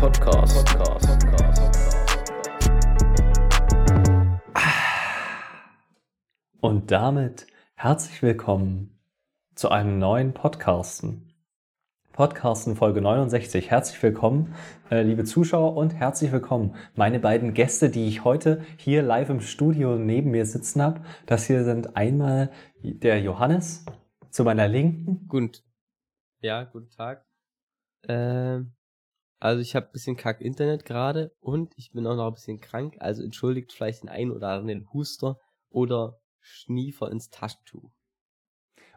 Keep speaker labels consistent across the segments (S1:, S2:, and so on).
S1: Podcast. Podcast.
S2: Und damit herzlich willkommen zu einem neuen Podcasten. Podcasten Folge 69. Herzlich willkommen, äh, liebe Zuschauer, und herzlich willkommen meine beiden Gäste, die ich heute hier live im Studio neben mir sitzen habe. Das hier sind einmal der Johannes zu meiner Linken.
S3: Gut. Ja, guten Tag. Ähm, also ich habe ein bisschen kack Internet gerade und ich bin auch noch ein bisschen krank, also entschuldigt vielleicht den einen oder anderen Huster oder Schniefer ins Taschentuch.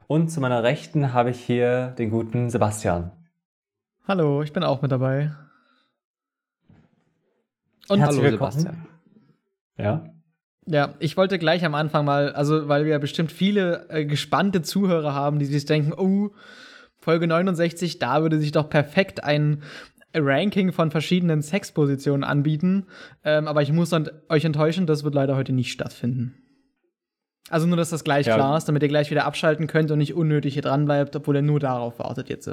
S2: Und zu meiner Rechten habe ich hier den guten Sebastian.
S4: Hallo, ich bin auch mit dabei.
S2: Und
S3: Hallo
S2: Herzlich
S3: Sebastian.
S2: Ja.
S4: Ja, ich wollte gleich am Anfang mal, also weil wir bestimmt viele äh, gespannte Zuhörer haben, die sich denken, oh, Folge 69, da würde sich doch perfekt ein Ranking von verschiedenen Sexpositionen anbieten. Ähm, aber ich muss dann euch enttäuschen, das wird leider heute nicht stattfinden. Also nur, dass das gleich
S2: Ja.
S4: klar ist, damit ihr gleich wieder abschalten könnt und nicht unnötig hier dran bleibt, obwohl ihr nur darauf wartet jetzt.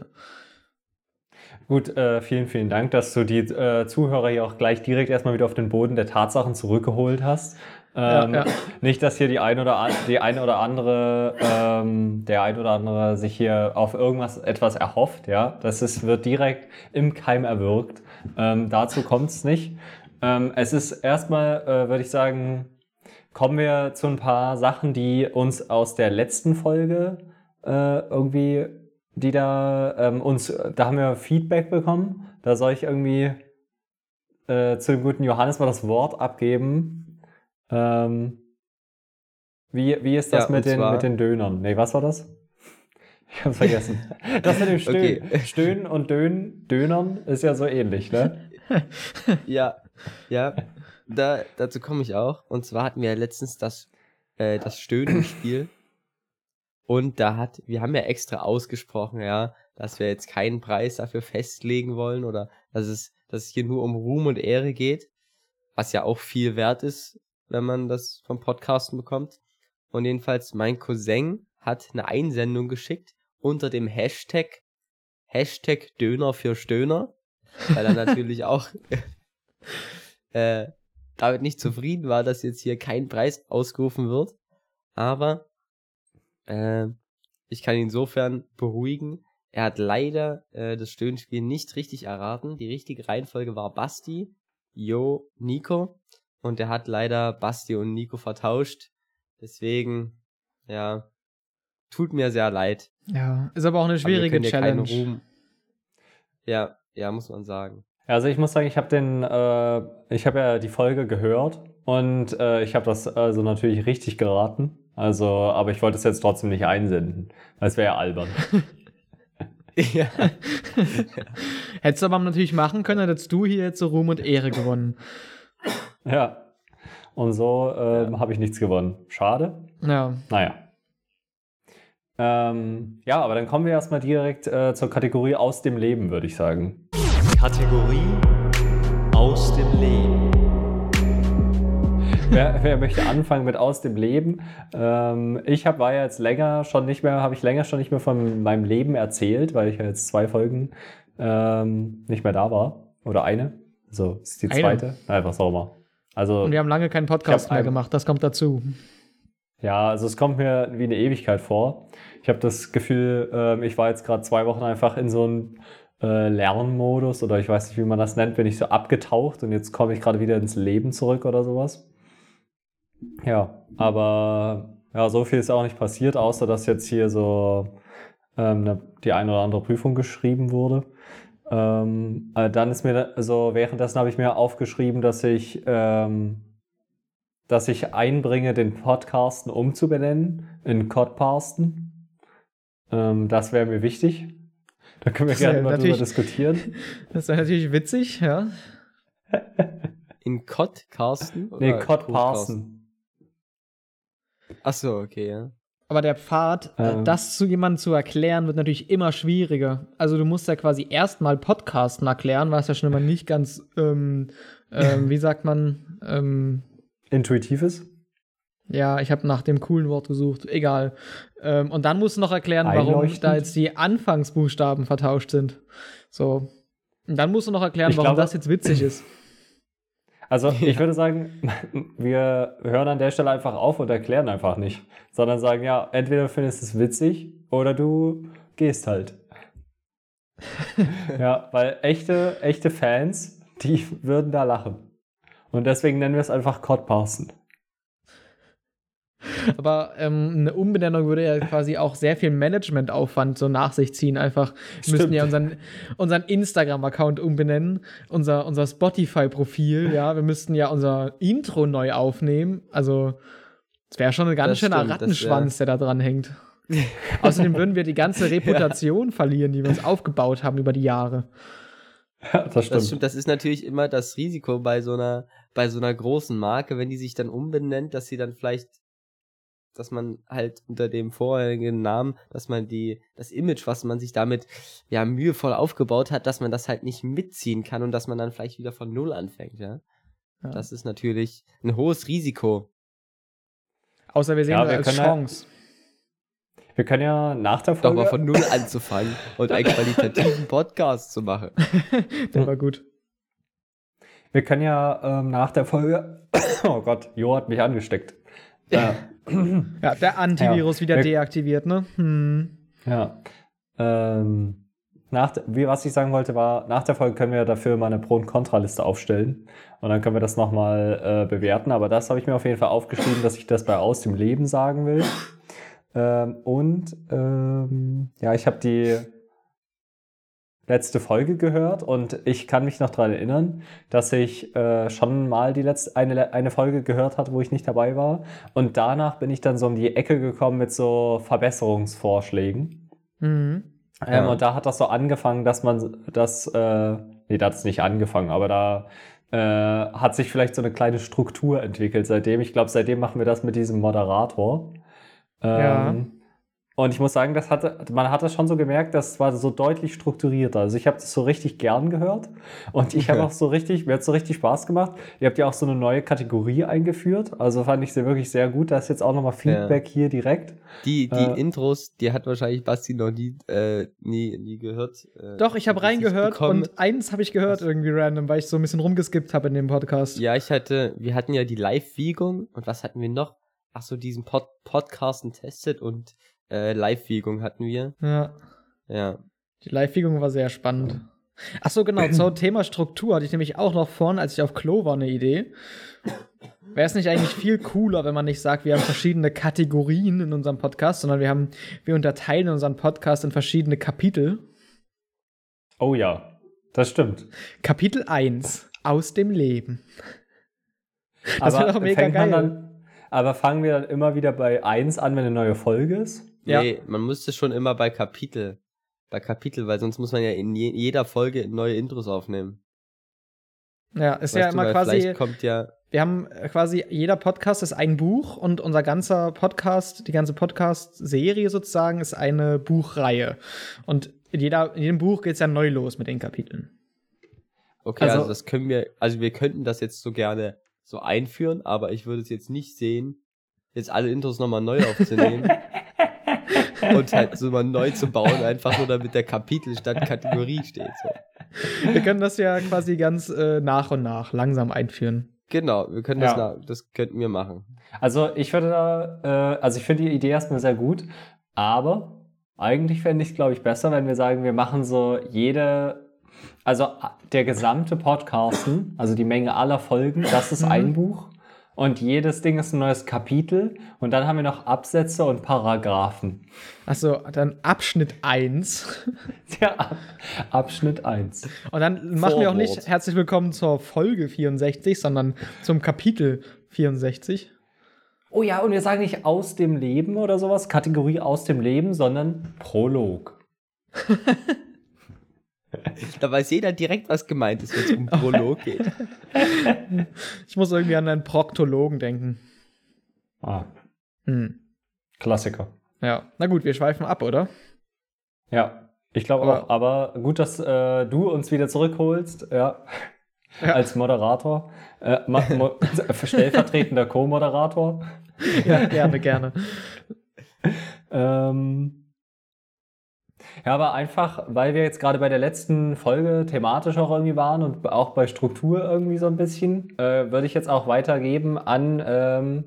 S2: Gut, äh, vielen, vielen Dank, dass du die äh, Zuhörer hier auch gleich direkt erstmal wieder auf den Boden der Tatsachen zurückgeholt hast. Ähm,
S4: Ja, ja.
S2: Nicht, dass hier die ein oder, an, die eine oder andere, ähm, der ein oder andere sich hier auf irgendwas etwas erhofft, ja. Das ist, wird direkt im Keim erwürgt. Ähm, dazu kommt es nicht. Ähm, es ist erstmal, äh, würde ich sagen, kommen wir zu ein paar Sachen, die uns aus der letzten Folge äh, irgendwie, die da ähm, uns, da haben wir Feedback bekommen. Da soll ich irgendwie äh, zu dem guten Johannes mal das Wort abgeben. Ähm, wie, wie ist das
S3: Ja,
S2: mit, den, mit den Dönern? Nee, was war das? Ich hab's vergessen. Das mit dem Stöhnen.
S3: Okay.
S2: Stöhnen und Dönen, Dönern ist ja so ähnlich, ne?
S3: Ja, ja, da, dazu komme ich auch. Und zwar hatten wir ja letztens das, äh, das Stöhnenspiel. Und da hat, wir haben ja extra ausgesprochen, ja, dass wir jetzt keinen Preis dafür festlegen wollen oder dass es, dass es hier nur um Ruhm und Ehre geht, was ja auch viel wert ist, wenn man das vom Podcasten bekommt. Und jedenfalls mein Cousin hat eine Einsendung geschickt unter dem Hashtag Hashtag Döner für Stöhner, weil er natürlich auch äh, damit nicht zufrieden war, dass jetzt hier kein Preis ausgerufen wird. Aber äh, ich kann ihn insofern beruhigen. Er hat leider äh, das Stöhnspiel nicht richtig erraten. Die richtige Reihenfolge war Basti, Jo, Nico. Und er hat leider Basti und Nico vertauscht. Deswegen, ja, tut mir sehr leid.
S4: Ja, ist aber auch eine
S3: Aber wir
S4: schwierige Challenge.
S3: Ruhm- Ja, ja, muss man sagen.
S2: Also ich muss sagen, ich habe den, äh, ich habe ja die Folge gehört und äh, ich habe das also natürlich richtig geraten. Also, aber ich wollte es jetzt trotzdem nicht einsenden, weil es wäre ja albern.
S3: ja.
S4: Hättest du aber natürlich machen können, dann hättest du hier jetzt so Ruhm und Ehre gewonnen.
S2: Ja. Und so ähm, habe ich nichts gewonnen. Schade.
S4: Ja.
S2: Naja. Ähm, ja, aber dann kommen wir erstmal direkt äh, zur Kategorie aus dem Leben, würde ich sagen.
S1: Kategorie aus dem Leben.
S2: wer, wer möchte anfangen mit aus dem Leben? Ähm, ich hab, war ja jetzt länger schon nicht mehr, habe ich länger schon nicht mehr von meinem Leben erzählt, weil ich ja jetzt zwei Folgen ähm, nicht mehr da war. Oder eine. Also das ist die
S4: Eine.
S2: zweite. Nein, was auch immer. Also
S4: Und wir haben lange keinen Podcast mehr gemacht, das kommt dazu.
S2: Ja, also es kommt mir wie eine Ewigkeit vor. Ich habe das Gefühl, ähm, ich war jetzt gerade zwei Wochen einfach in so einem äh, Lernmodus oder ich weiß nicht, wie man das nennt, bin ich so abgetaucht und jetzt komme ich gerade wieder ins Leben zurück oder sowas. Ja, aber ja, so viel ist auch nicht passiert, außer dass jetzt hier so ähm, ne, die eine oder andere Prüfung geschrieben wurde. Ähm, äh, dann ist mir, also währenddessen habe ich mir aufgeschrieben, dass ich ähm, dass ich einbringe, den Podcasten umzubenennen in Codcasten. Ähm, das wäre mir wichtig. Da können wir gerne mal drüber diskutieren.
S4: Das ist natürlich witzig, ja.
S3: In Cod, Carsten?
S2: Nee,
S3: Oder
S2: Codparsen.
S3: Ach so, okay, ja.
S4: Aber der Pfad, äh,
S2: Ähm.
S4: das zu jemandem zu erklären, wird natürlich immer schwieriger. Also du musst ja quasi erstmal Podcasten erklären, was ja schon immer nicht ganz, ähm, ähm, wie sagt man, ähm,
S2: Intuitives?
S4: ja, ich habe nach dem coolen Wort gesucht, egal. Ähm, und dann musst du noch erklären, warum da jetzt die Anfangsbuchstaben vertauscht sind. So. Und dann musst du noch erklären,
S2: Ich
S4: warum
S2: glaube-
S4: das jetzt witzig ist.
S2: Also ich würde sagen, wir hören an der Stelle einfach auf und erklären einfach nicht, sondern sagen, ja, entweder du findest es witzig oder du gehst halt. ja, weil echte, echte Fans, die würden da lachen. Und deswegen nennen wir es einfach Codparsen.
S4: Aber ähm, eine Umbenennung würde ja quasi auch sehr viel Managementaufwand so nach sich ziehen. Einfach, wir müssten ja unseren, unseren Instagram-Account umbenennen, unser, unser Spotify-Profil, ja. Wir müssten ja unser Intro neu aufnehmen. Also, es wäre schon ein ganz
S3: Das
S4: schöner
S3: stimmt,
S4: Rattenschwanz, der da dran hängt. Außerdem würden wir die ganze Reputation verlieren, die wir uns aufgebaut haben über die Jahre.
S2: Ja, das stimmt.
S3: Das stimmt, das ist natürlich immer das Risiko bei so einer, bei so einer großen Marke, wenn die sich dann umbenennt, dass sie dann vielleicht, dass man halt unter dem vorherigen Namen, dass man die, das Image, was man sich damit ja mühevoll aufgebaut hat, dass man das halt nicht mitziehen kann und dass man dann vielleicht wieder von Null anfängt, ja.
S4: Ja.
S3: Das ist natürlich ein hohes Risiko.
S4: Außer wir sehen
S2: Ja,
S4: das
S2: wir
S4: als
S2: können ja-
S4: Chance.
S2: Wir können ja nach der
S3: Doch
S2: Folge.
S3: mal von Null anzufangen und einen qualitativen Podcast zu machen.
S4: Der war gut.
S2: Wir können ja ähm, nach der Folge. Oh Gott, Jo hat mich angesteckt. Ja.
S4: Ja, der Antivirus
S2: Ja.
S4: wieder
S2: Wir-
S4: deaktiviert, ne? Hm.
S2: Ja. Ähm, nach, wie, was ich sagen wollte, war, nach der Folge können wir dafür mal eine Pro- und Kontraliste aufstellen. Und dann können wir das nochmal äh, bewerten. Aber das habe ich mir auf jeden Fall aufgeschrieben, dass ich das bei Aus dem Leben sagen will. Ähm, und ähm, ja, ich habe die letzte Folge gehört und ich kann mich noch daran erinnern, dass ich äh, schon mal die letzte, eine, eine Folge gehört hatte, wo ich nicht dabei war. Und danach bin ich dann so um die Ecke gekommen mit so Verbesserungsvorschlägen.
S4: Mhm.
S2: Ähm,
S3: Ja.
S2: und da hat das so angefangen, dass man das, äh, nee, da hat es nicht angefangen, aber da äh, hat sich vielleicht so eine kleine Struktur entwickelt seitdem. Ich glaube, seitdem machen wir das mit diesem Moderator.
S4: Ja.
S2: Und ich muss sagen, das hatte, man hat das schon so gemerkt, das war so deutlich strukturierter. Also ich habe das so richtig gern gehört und ich habe auch so richtig, mir hat so richtig Spaß gemacht. Ihr habt ja auch so eine neue Kategorie eingeführt. Also fand ich sie wirklich sehr gut. Da ist jetzt auch nochmal Feedback hier direkt.
S3: Die, die
S2: Äh.
S3: Intros, die hat wahrscheinlich Basti noch nie, äh, nie, nie gehört. Äh,
S4: Doch, ich habe reingehört
S3: bekommen.
S4: und eins habe ich gehört irgendwie random, weil ich so ein bisschen rumgeskippt habe in dem Podcast.
S3: Ja, ich hatte, wir hatten ja die Live-Wiegung und was hatten wir noch? Ach so, diesen Pod Podcasten testet und äh, Live-Wiegung hatten wir.
S4: Ja.
S3: Ja.
S4: Die Live-Wiegung war sehr spannend. Ach so, genau, zum Thema Struktur hatte ich nämlich auch noch vorhin, als ich auf Klo war, eine Idee. Wäre es nicht eigentlich viel cooler, wenn man nicht sagt, wir haben verschiedene Kategorien in unserem Podcast, sondern wir haben, wir unterteilen unseren Podcast in verschiedene Kapitel.
S2: Oh ja, das stimmt.
S4: Kapitel 1 aus dem Leben. Das wäre doch mega geil.
S2: Dann, aber fangen wir dann immer wieder bei 1 an, wenn eine neue Folge ist?
S4: Ja.
S3: Nee, man müsste schon immer bei Kapitel. Bei Kapitel, weil sonst muss man ja in je jeder Folge neue Intros aufnehmen.
S4: Ja, ist
S3: Weißt
S4: ja
S3: du,
S4: immer
S3: weil
S4: quasi.
S3: Kommt ja.
S4: Wir haben äh, quasi, jeder Podcast ist ein Buch und unser ganzer Podcast, die ganze Podcast-Serie sozusagen, ist eine Buchreihe. Und in, jeder, in jedem Buch geht es ja neu los mit den Kapiteln.
S3: Okay,
S2: Also-
S3: also, das können wir, also wir könnten das jetzt so gerne so einführen, aber ich würde es jetzt nicht sehen, jetzt alle Intros nochmal neu aufzunehmen. und halt so mal neu zu bauen, einfach nur damit der Kapitel statt Kategorie steht. So.
S4: Wir können das ja quasi ganz äh, nach und nach langsam einführen.
S3: Genau, wir können
S2: Ja.
S3: das, na, das könnten wir machen.
S2: Also ich würde da, äh, also ich finde die Idee erstmal sehr gut, aber eigentlich fände ich es, glaube ich, besser, wenn wir sagen, wir machen so jede, also der gesamte Podcasten, also die Menge aller Folgen, das ist
S4: Mhm.
S2: ein Buch und jedes Ding ist ein neues Kapitel und dann haben wir noch Absätze und Paragraphen.
S4: Achso, dann Abschnitt 1.
S2: Ja, Ab- Abschnitt 1.
S4: Und dann machen wir auch nicht
S3: Vorwort.
S4: herzlich willkommen zur Folge 64, sondern zum Kapitel 64.
S2: Oh ja, und wir sagen nicht aus dem Leben oder sowas, Kategorie aus dem Leben, sondern Prolog.
S3: Da weiß jeder direkt, was gemeint ist, wenn es um Prolog geht.
S4: Ich muss irgendwie an einen Proktologen denken.
S2: Ah,
S4: Hm.
S2: Klassiker.
S4: Ja, na gut, wir schweifen ab, oder?
S2: Ja, ich glaube
S4: Aber-
S2: auch. Aber gut, dass äh, du uns wieder zurückholst, ja,
S4: Ja.
S2: als Moderator. Äh, mo stellvertretender Co-Moderator.
S4: Ja, gerne, gerne.
S2: Ähm, Ja, aber einfach, weil wir jetzt gerade bei der letzten Folge thematisch auch irgendwie waren und auch bei Struktur irgendwie so ein bisschen, äh, würde ich jetzt auch weitergeben an. Ähm,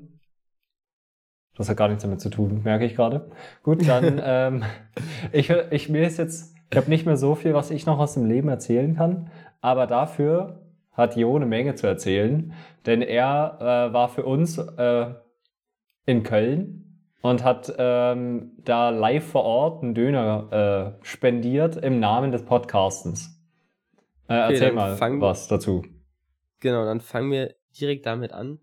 S2: das hat gar nichts damit zu tun, merke ich gerade. Gut, dann ähm, ich, ich mir ist jetzt, ich habe nicht mehr so viel, was ich noch aus dem Leben erzählen kann, aber dafür hat Jo eine Menge zu erzählen, denn er äh, war für uns äh, in Köln und hat ähm, da live vor Ort einen Döner äh, spendiert im Namen des Podcastens. Äh,
S3: Okay,
S2: erzähl mal
S3: fang-
S2: was dazu.
S3: Genau, dann fangen wir direkt damit an.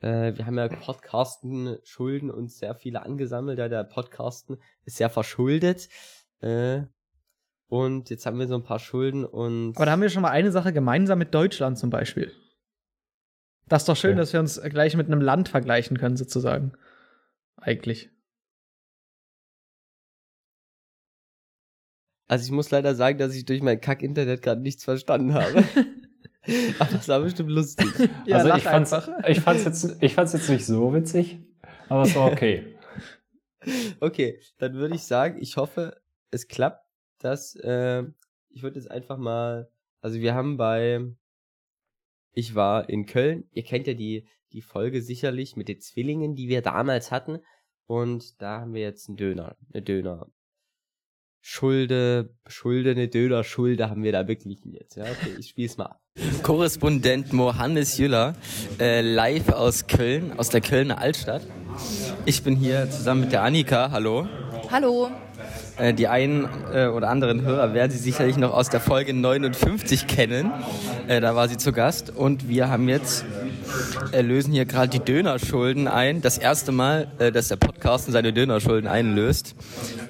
S3: Äh, wir haben ja Podcasten Schulden uns sehr viele angesammelt. Ja, der Podcasten ist sehr verschuldet. Äh, und jetzt haben wir so ein paar Schulden und.
S4: Aber da haben wir schon mal eine Sache gemeinsam mit Deutschland zum Beispiel. Das ist doch schön,
S2: Okay.
S4: dass wir uns gleich mit einem Land vergleichen können, sozusagen. Eigentlich.
S3: also ich muss leider sagen, dass ich durch mein Kack-Internet gerade nichts verstanden habe. Aber das war bestimmt lustig.
S4: Ja,
S2: also ich fand's,
S4: einfach.
S2: ich fand's jetzt, ich fand's jetzt nicht so witzig, aber es war okay.
S3: Okay, dann würde ich sagen, ich hoffe, es klappt, dass äh, ich würde jetzt einfach mal, also wir haben bei, ich war in Köln, ihr kennt ja die, die Folge sicherlich mit den Zwillingen, die wir damals hatten und da haben wir jetzt einen Döner, eine Döner. Schulde, Schulde, eine Döner-Schulde haben wir da beglichen jetzt. Ja, okay, ich spiel's mal ab.
S5: Korrespondent Mohannes Jüller, äh, live aus Köln, aus der Kölner Altstadt. Ich bin hier zusammen mit der Annika, hallo.
S6: Hallo.
S5: Äh, die einen äh, oder anderen Hörer werden sie sicherlich noch aus der Folge 59 kennen. Äh, da war sie zu Gast und wir haben jetzt äh, lösen hier gerade die Dönerschulden ein. Das erste Mal, äh, dass der Podcast seine Dönerschulden einlöst.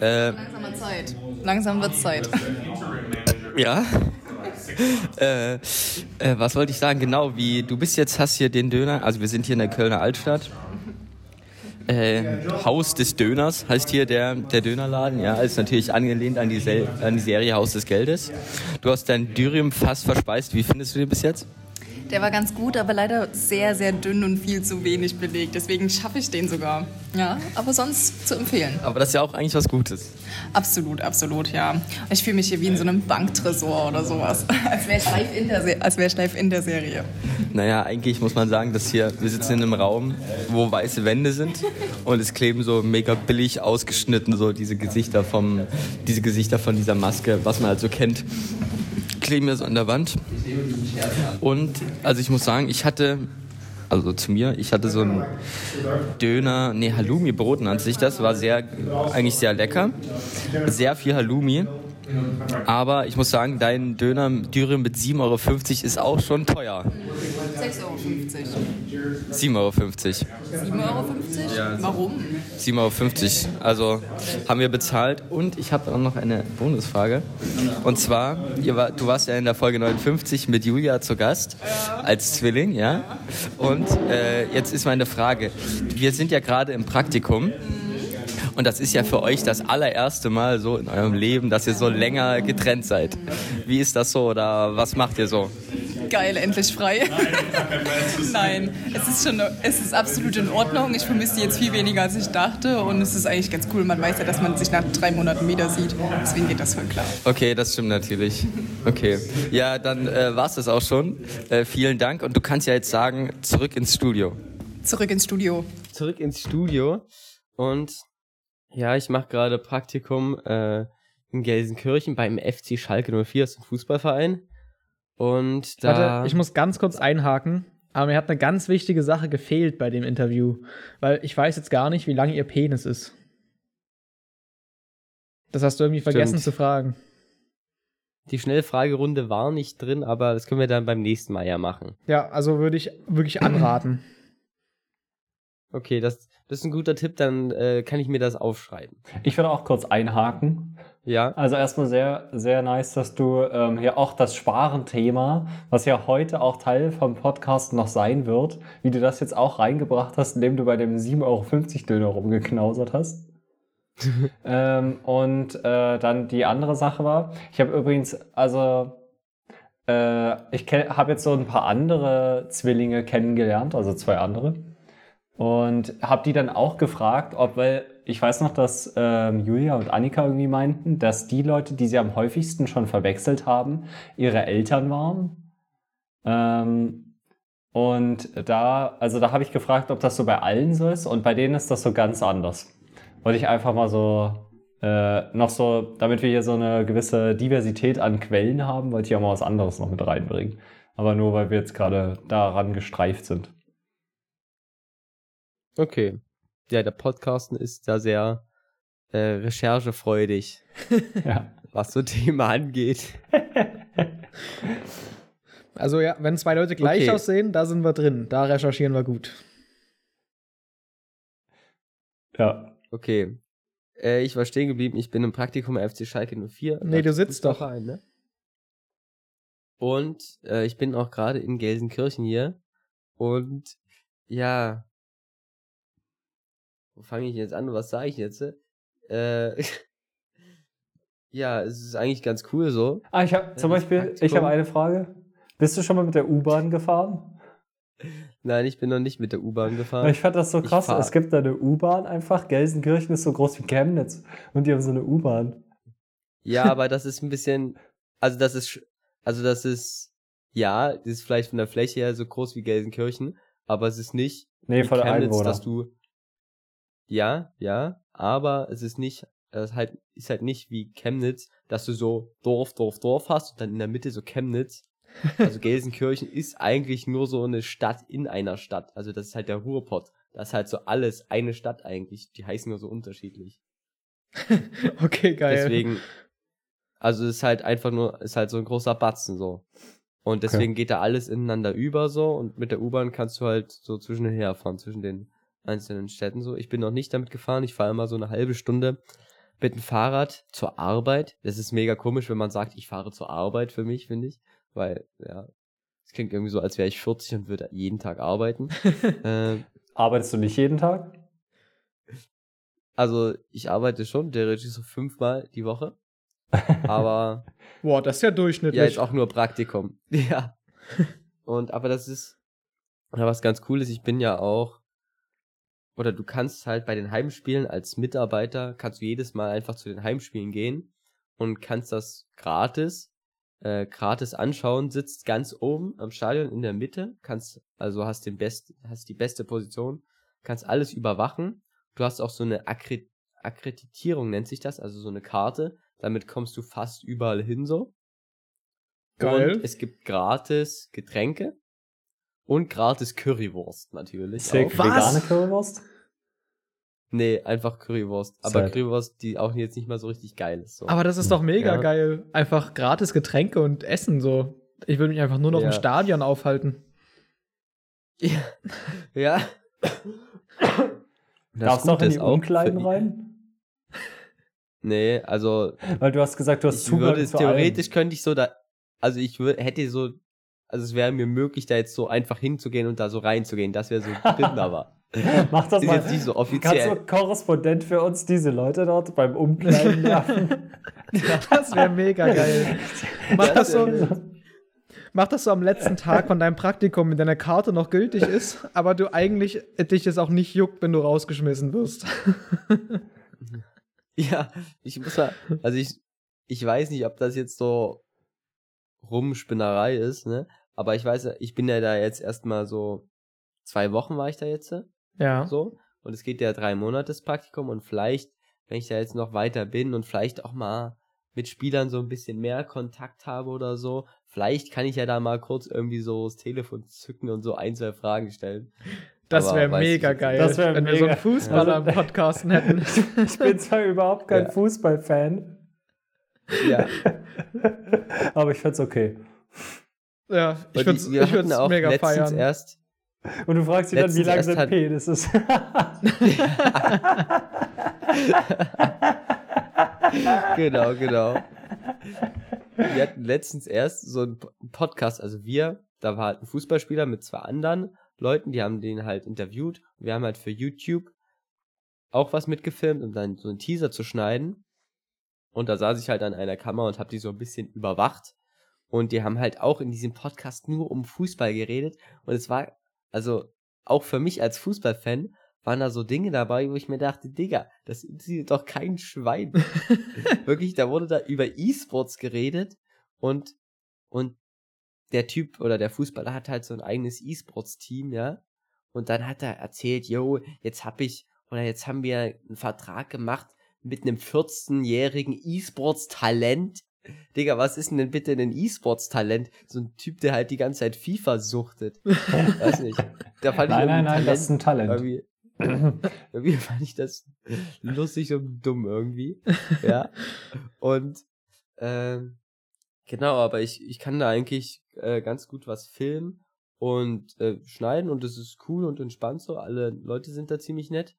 S5: Äh,
S6: Langsam wird Zeit. Langsam wird Zeit.
S5: Ja. äh, äh, was wollte ich sagen? Genau, wie du bist jetzt, hast hier den Döner, also wir sind hier in der Kölner Altstadt. Äh, Haus des Döners heißt hier der, der Dönerladen, ja, ist natürlich angelehnt an die, Sel an die Serie Haus des Geldes. Du hast dein Dürüm fast verspeist, wie findest du den bis jetzt?
S6: Der war ganz gut, aber leider sehr, sehr dünn und viel zu wenig belegt. Deswegen schaffe ich den sogar. Ja, aber sonst zu empfehlen.
S5: Aber das ist ja auch eigentlich was Gutes.
S6: Absolut, absolut, ja. Ich fühle mich hier wie in so einem Banktresor oder sowas. Als wäre ich, live in der Se- als wär ich live in der Serie.
S5: Naja, eigentlich muss man sagen, dass hier, wir sitzen in einem Raum, wo weiße Wände sind und es kleben so mega billig ausgeschnitten so diese Gesichter vom, diese Gesichter von dieser Maske, was man halt so kennt, kleben ja so an der Wand. Und also ich muss sagen, ich hatte, also zu mir, ich hatte so ein Döner, nee, Halloumi-Brot nannte sich das, war sehr, eigentlich sehr lecker. Sehr viel Halloumi. Aber ich muss sagen, dein Döner Dürüm mit 7,50 Euro ist auch schon teuer.
S6: 6,50 Euro.
S5: 7,50 Euro.
S6: 7,50 Euro? Warum?
S5: 7,50 Euro. Also haben wir bezahlt. Und ich habe auch noch eine Bonusfrage. Und zwar, ihr war, du warst ja in der Folge 59 mit Julia zu Gast als Zwilling, ja? Und äh, jetzt ist meine Frage. Wir sind ja gerade im Praktikum. Und das ist ja für euch das allererste Mal so in eurem Leben, dass ihr so länger getrennt seid. Wie ist das so oder was macht ihr so?
S6: Geil, endlich frei. Nein, es ist schon, es ist absolut in Ordnung. Ich vermisse die jetzt viel weniger, als ich dachte. Und es ist eigentlich ganz cool. Man weiß ja, dass man sich nach drei Monaten wieder sieht. Deswegen geht das voll klar.
S5: Okay, das stimmt natürlich. Okay. Ja, dann äh, war's das auch schon. Äh, vielen Dank. Und du kannst ja jetzt sagen, zurück ins Studio.
S6: Zurück ins Studio.
S3: zurück ins Studio und ja, ich mache gerade Praktikum äh, in Gelsenkirchen beim FC Schalke 04, das ist ein Fußballverein. Und da
S4: Warte, ich muss ganz kurz einhaken. Aber mir hat eine ganz wichtige Sache gefehlt bei dem Interview. Weil ich weiß jetzt gar nicht, wie lang ihr Penis ist. Das hast du irgendwie vergessen
S3: Stimmt.
S4: zu fragen.
S3: die Schnellfragerunde war nicht drin, aber das können wir dann beim nächsten Mal ja machen.
S4: Ja, also würde ich wirklich anraten.
S3: Okay, das, das ist ein guter Tipp, dann äh, kann ich mir das aufschreiben.
S2: Ich würde auch kurz einhaken.
S3: Ja,
S2: Also erstmal sehr, sehr nice, dass du ähm, hier auch das Sparen-Thema, was ja heute auch Teil vom Podcast noch sein wird, wie du das jetzt auch reingebracht hast, indem du bei dem 7,50 Euro Döner rumgeknausert hast. ähm, und äh, dann die andere Sache war, ich habe übrigens, also äh, ich habe jetzt so ein paar andere Zwillinge kennengelernt, also zwei andere. Und habe die dann auch gefragt, ob, weil ich weiß noch, dass ähm, Julia und Annika irgendwie meinten, dass die Leute, die sie am häufigsten schon verwechselt haben, ihre Eltern waren. Ähm, und da, also da habe ich gefragt, ob das so bei allen so ist und bei denen ist das so ganz anders. Wollte ich einfach mal so äh, noch so, damit wir hier so eine gewisse Diversität an Quellen haben, wollte ich auch mal was anderes noch mit reinbringen. Aber nur, weil wir jetzt gerade daran gestreift sind.
S3: Okay. Ja, der Podcasten ist da sehr äh, recherchefreudig,
S2: Ja.
S3: was so Thema angeht.
S4: Also ja, wenn zwei Leute gleich
S3: Okay.
S4: aussehen, da sind wir drin. Da recherchieren wir gut.
S2: Ja.
S3: Okay. Äh, ich war stehen geblieben, ich bin im Praktikum bei FC Schalke 04.
S4: Nee, du sitzt doch.
S3: Fußballverein, ne? Und äh, ich bin auch gerade in Gelsenkirchen hier. Und ja. Wo fange ich jetzt an? Was sage ich jetzt? Äh, ja, es ist eigentlich ganz cool so.
S2: Ah, ich habe zum
S3: das
S2: Beispiel, ich
S3: Praktikum-
S2: habe eine Frage. Bist du schon mal mit der U-Bahn gefahren?
S3: Nein, ich bin noch nicht mit der U-Bahn gefahren.
S2: Ich fand das so
S3: Ich
S2: krass. Es gibt da eine U-Bahn einfach. Gelsenkirchen ist so groß wie Chemnitz. Und die haben so eine U-Bahn.
S3: Ja, aber das ist ein bisschen, also das ist, also das ist, ja, das ist vielleicht von der Fläche her so groß wie Gelsenkirchen, aber es ist nicht
S2: Nee, von
S3: Chemnitz, dass du, ja, ja, aber es ist nicht, es ist halt, ist halt nicht wie Chemnitz, dass du so Dorf, Dorf, Dorf hast und dann in der Mitte so Chemnitz. Also Gelsenkirchen ist eigentlich nur so eine Stadt in einer Stadt. Also das ist halt der Ruhrpott. Das ist halt so alles eine Stadt eigentlich. Die heißen nur so unterschiedlich.
S4: Okay, geil.
S3: Deswegen, also es ist halt einfach nur, ist halt so ein großer Batzen so. Und deswegen geht da alles ineinander über so und mit der U-Bahn kannst du halt so zwischen den herfahren, zwischen den einzelnen Städten so. Ich bin noch nicht damit gefahren, ich fahre immer so eine halbe Stunde mit dem Fahrrad zur Arbeit. Das ist mega komisch, wenn man sagt, ich fahre zur Arbeit für mich, finde ich. Weil, ja, es klingt irgendwie so, als wäre ich 40 und würde jeden Tag arbeiten. ähm,
S2: Arbeitest du nicht jeden Tag?
S3: also ich arbeite schon theoretisch so fünfmal die Woche. Aber
S4: Boah, das ist ja durchschnittlich.
S3: Ja, jetzt auch nur Praktikum. Ja. Und aber das ist ja, was ganz cool ist, ich bin ja auch oder du kannst halt bei den Heimspielen als Mitarbeiter kannst du jedes Mal einfach zu den Heimspielen gehen und kannst das gratis äh, gratis anschauen, sitzt ganz oben am Stadion in der Mitte, kannst also hast den best hast die beste Position, kannst alles überwachen. Du hast auch so eine Akkre Akkreditierung nennt sich das, also so eine Karte, damit kommst du fast überall hin so.
S4: Geil.
S3: Und es gibt gratis Getränke und gratis Currywurst natürlich.
S2: Sick.
S3: Auch.
S2: Vegane Currywurst?
S3: Nee, einfach Currywurst. Aber
S2: Sad.
S3: Currywurst, die auch jetzt nicht mal so richtig geil ist. So.
S4: Aber das ist doch mega
S3: Ja.
S4: geil. Einfach gratis Getränke und Essen so. Ich würde mich einfach nur noch im
S3: Ja.
S4: Stadion aufhalten.
S3: ja. ja. Das
S2: Darfst du auch
S3: Gute
S2: in die Umkleiden rein?
S3: Nee, also
S2: Weil du hast gesagt, du hast
S3: ich
S2: Zugang
S3: würde
S2: zu
S3: theoretisch könnte ich so da, also ich würde hätte so, also es wäre mir möglich, da jetzt so einfach hinzugehen und da so reinzugehen. Das wäre so drin, aber.
S2: Mach das
S3: ist
S2: mal.
S3: jetzt nicht so
S2: Kannst
S3: offiziell.
S2: du Korrespondent für uns diese Leute dort beim Umkleiden machen?
S4: Das wäre mega geil. Mach das, so,
S3: wär-
S4: mach das so am letzten Tag von deinem Praktikum, wenn deine Karte noch gültig ist, aber du eigentlich dich es auch nicht juckt, wenn du rausgeschmissen wirst.
S3: Ja, ich muss mal, also ich, ich weiß nicht, ob das jetzt so Rumspinnerei ist, ne? Aber ich weiß, ja, ich bin ja da jetzt erstmal so, zwei Wochen war ich da jetzt,
S4: Ja.
S3: so. Und es geht ja drei Monate das Praktikum und vielleicht, wenn ich da jetzt noch weiter bin und vielleicht auch mal mit Spielern so ein bisschen mehr Kontakt habe oder so, vielleicht kann ich ja da mal kurz irgendwie so das Telefon zücken und so ein, zwei Fragen stellen.
S4: Das wäre
S3: ich
S4: mega
S3: jetzt
S4: geil,
S2: Das wär
S4: wenn wir so einen
S2: mega.
S4: Fußballer
S2: Also-
S4: im Podcasten hätten.
S2: Ich bin zwar überhaupt kein
S3: Ja.
S2: Fußballfan,
S3: Ja.
S2: aber ich find's okay.
S4: Ja, ich würde es mega
S3: letztens
S4: feiern.
S3: erst,
S2: Und du fragst dich dann, wie lang sind
S3: hat-
S2: Penises?
S3: genau, genau. Wir hatten letztens erst so einen Po- einen Podcast, also wir, da war halt ein Fußballspieler mit zwei anderen Leuten, die haben den halt interviewt. Wir haben halt für YouTube auch was mitgefilmt, um dann so einen Teaser zu schneiden. Und da saß ich halt an einer Kamera und hab die so ein bisschen überwacht. Und die haben halt auch in diesem Podcast nur um Fußball geredet. Und es war, also auch für mich als Fußballfan, waren da so Dinge dabei, wo ich mir dachte, Digga, das interessiert doch kein Schwein. Wirklich, da wurde da über E-Sports geredet und, und der Typ oder der Fußballer hat halt so ein eigenes E-Sports-Team, ja. Und dann hat er erzählt, yo, jetzt hab ich, oder jetzt haben wir einen Vertrag gemacht mit einem 14-jährigen E-Sports-Talent. Digga, was ist denn bitte ein E-Sports-Talent? So ein Typ, der halt die ganze Zeit FIFA suchtet. Weiß nicht. Da fand ich
S2: Nein, nein, nein, das ist ein Talent.
S3: Irgendwie, irgendwie fand ich das lustig und dumm irgendwie. Ja. Und ähm, genau, aber ich, ich kann da eigentlich äh, ganz gut was filmen und äh, schneiden und das ist cool und entspannt so. Alle Leute sind da ziemlich nett.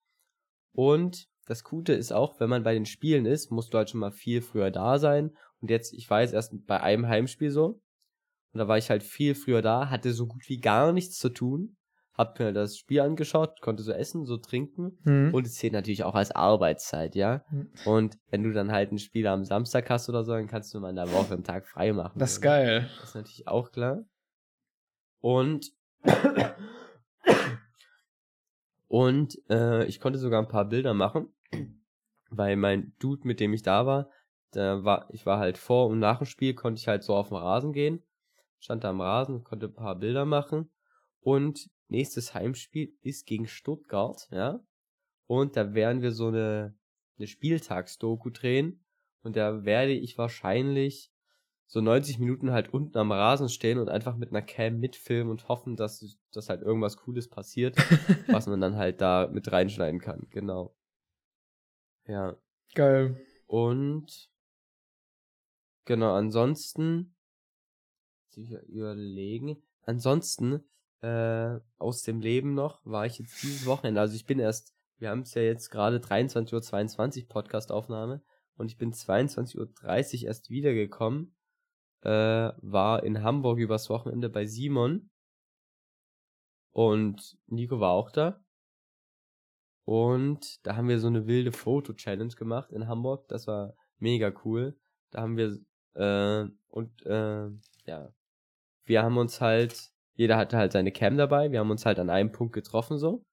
S3: Und das Gute ist auch, wenn man bei den Spielen ist, musst du halt schon mal viel früher da sein. Und jetzt, ich weiß erst bei einem Heimspiel so. Und da war ich halt viel früher da, hatte so gut wie gar nichts zu tun. Hab mir das Spiel angeschaut, konnte so essen, so trinken.
S4: Hm.
S3: Und es zählt natürlich auch als Arbeitszeit, ja.
S4: Mhm.
S3: Und wenn du dann halt ein Spiel am Samstag hast oder so, dann kannst du mal in der Woche einen Tag frei machen.
S4: Das ist
S3: oder so.
S4: geil.
S3: Das ist natürlich auch klar. Und und äh, ich konnte sogar ein paar Bilder machen, weil mein Dude, mit dem ich da war, da war ich war halt vor und nach dem Spiel konnte ich halt so auf den Rasen gehen, stand da am Rasen, konnte ein paar Bilder machen und nächstes Heimspiel ist gegen Stuttgart, ja. Und da werden wir so eine eine Spieltagsdoku drehen und da werde ich wahrscheinlich so 90 Minuten halt unten am Rasen stehen und einfach mit einer Cam mitfilmen und hoffen, dass, dass halt irgendwas Cooles passiert, was man dann halt da mit reinschneiden kann. Genau. Ja.
S4: Geil.
S3: Und genau, ansonsten muss ich überlegen. Ansonsten, äh, aus dem Leben noch, war ich jetzt dieses Wochenende, also ich bin erst, wir haben es ja jetzt gerade 23.22 Uhr Podcast-Aufnahme und ich bin 22.30 Uhr erst wiedergekommen, äh, war in Hamburg übers Wochenende bei Simon und Nico war auch da. Und da haben wir so eine wilde Foto-Challenge gemacht in Hamburg. Das war mega cool. Da haben wir, äh, und, äh, ja, wir haben uns halt, jeder hatte halt seine Cam dabei. Wir haben uns halt an einem Punkt getroffen, so.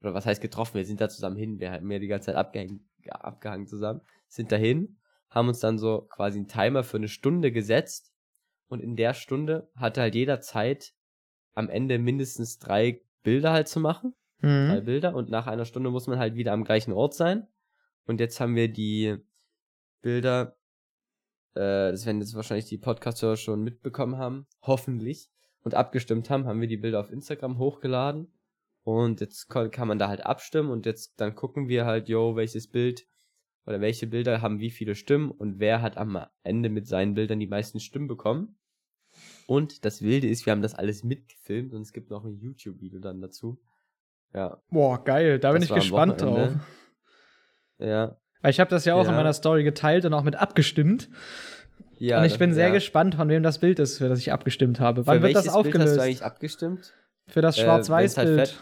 S3: Oder was heißt getroffen? Wir sind da zusammen hin. Wir haben ja die ganze Zeit abgehängt, abgehangen zusammen. Sind dahin, haben uns dann so quasi einen Timer für eine Stunde gesetzt. Und in der Stunde hatte halt jeder Zeit, am Ende mindestens drei Bilder halt zu machen drei
S4: Mhm.
S3: Bilder und nach einer Stunde muss man halt wieder am gleichen Ort sein. Und jetzt haben wir die Bilder, äh, das werden jetzt wahrscheinlich die Podcaster schon mitbekommen haben, hoffentlich, und abgestimmt haben, haben wir die Bilder auf Instagram hochgeladen. Und jetzt kann man da halt abstimmen und jetzt dann gucken wir halt, yo, welches Bild oder welche Bilder haben wie viele Stimmen und wer hat am Ende mit seinen Bildern die meisten Stimmen bekommen. Und das Wilde ist, wir haben das alles mitgefilmt und es gibt noch ein YouTube-Video dann dazu. Ja,
S4: Boah, geil. Da bin
S3: Das
S4: ich
S3: war am
S4: gespannt drauf.
S3: Ja.
S4: Weil ich habe das ja auch in
S3: Ja.
S4: meiner Story geteilt und auch mit abgestimmt.
S3: Ja,
S4: und ich bin sehr
S3: ja.
S4: gespannt, von wem das Bild ist, für das ich abgestimmt habe.
S3: Für
S4: Wann wird
S3: welches
S4: das
S3: Bild hast
S4: aufgelöst?
S3: du eigentlich abgestimmt?
S4: für das
S3: Äh,
S4: Schwarz-Weiß-Bild.
S3: wenn's halt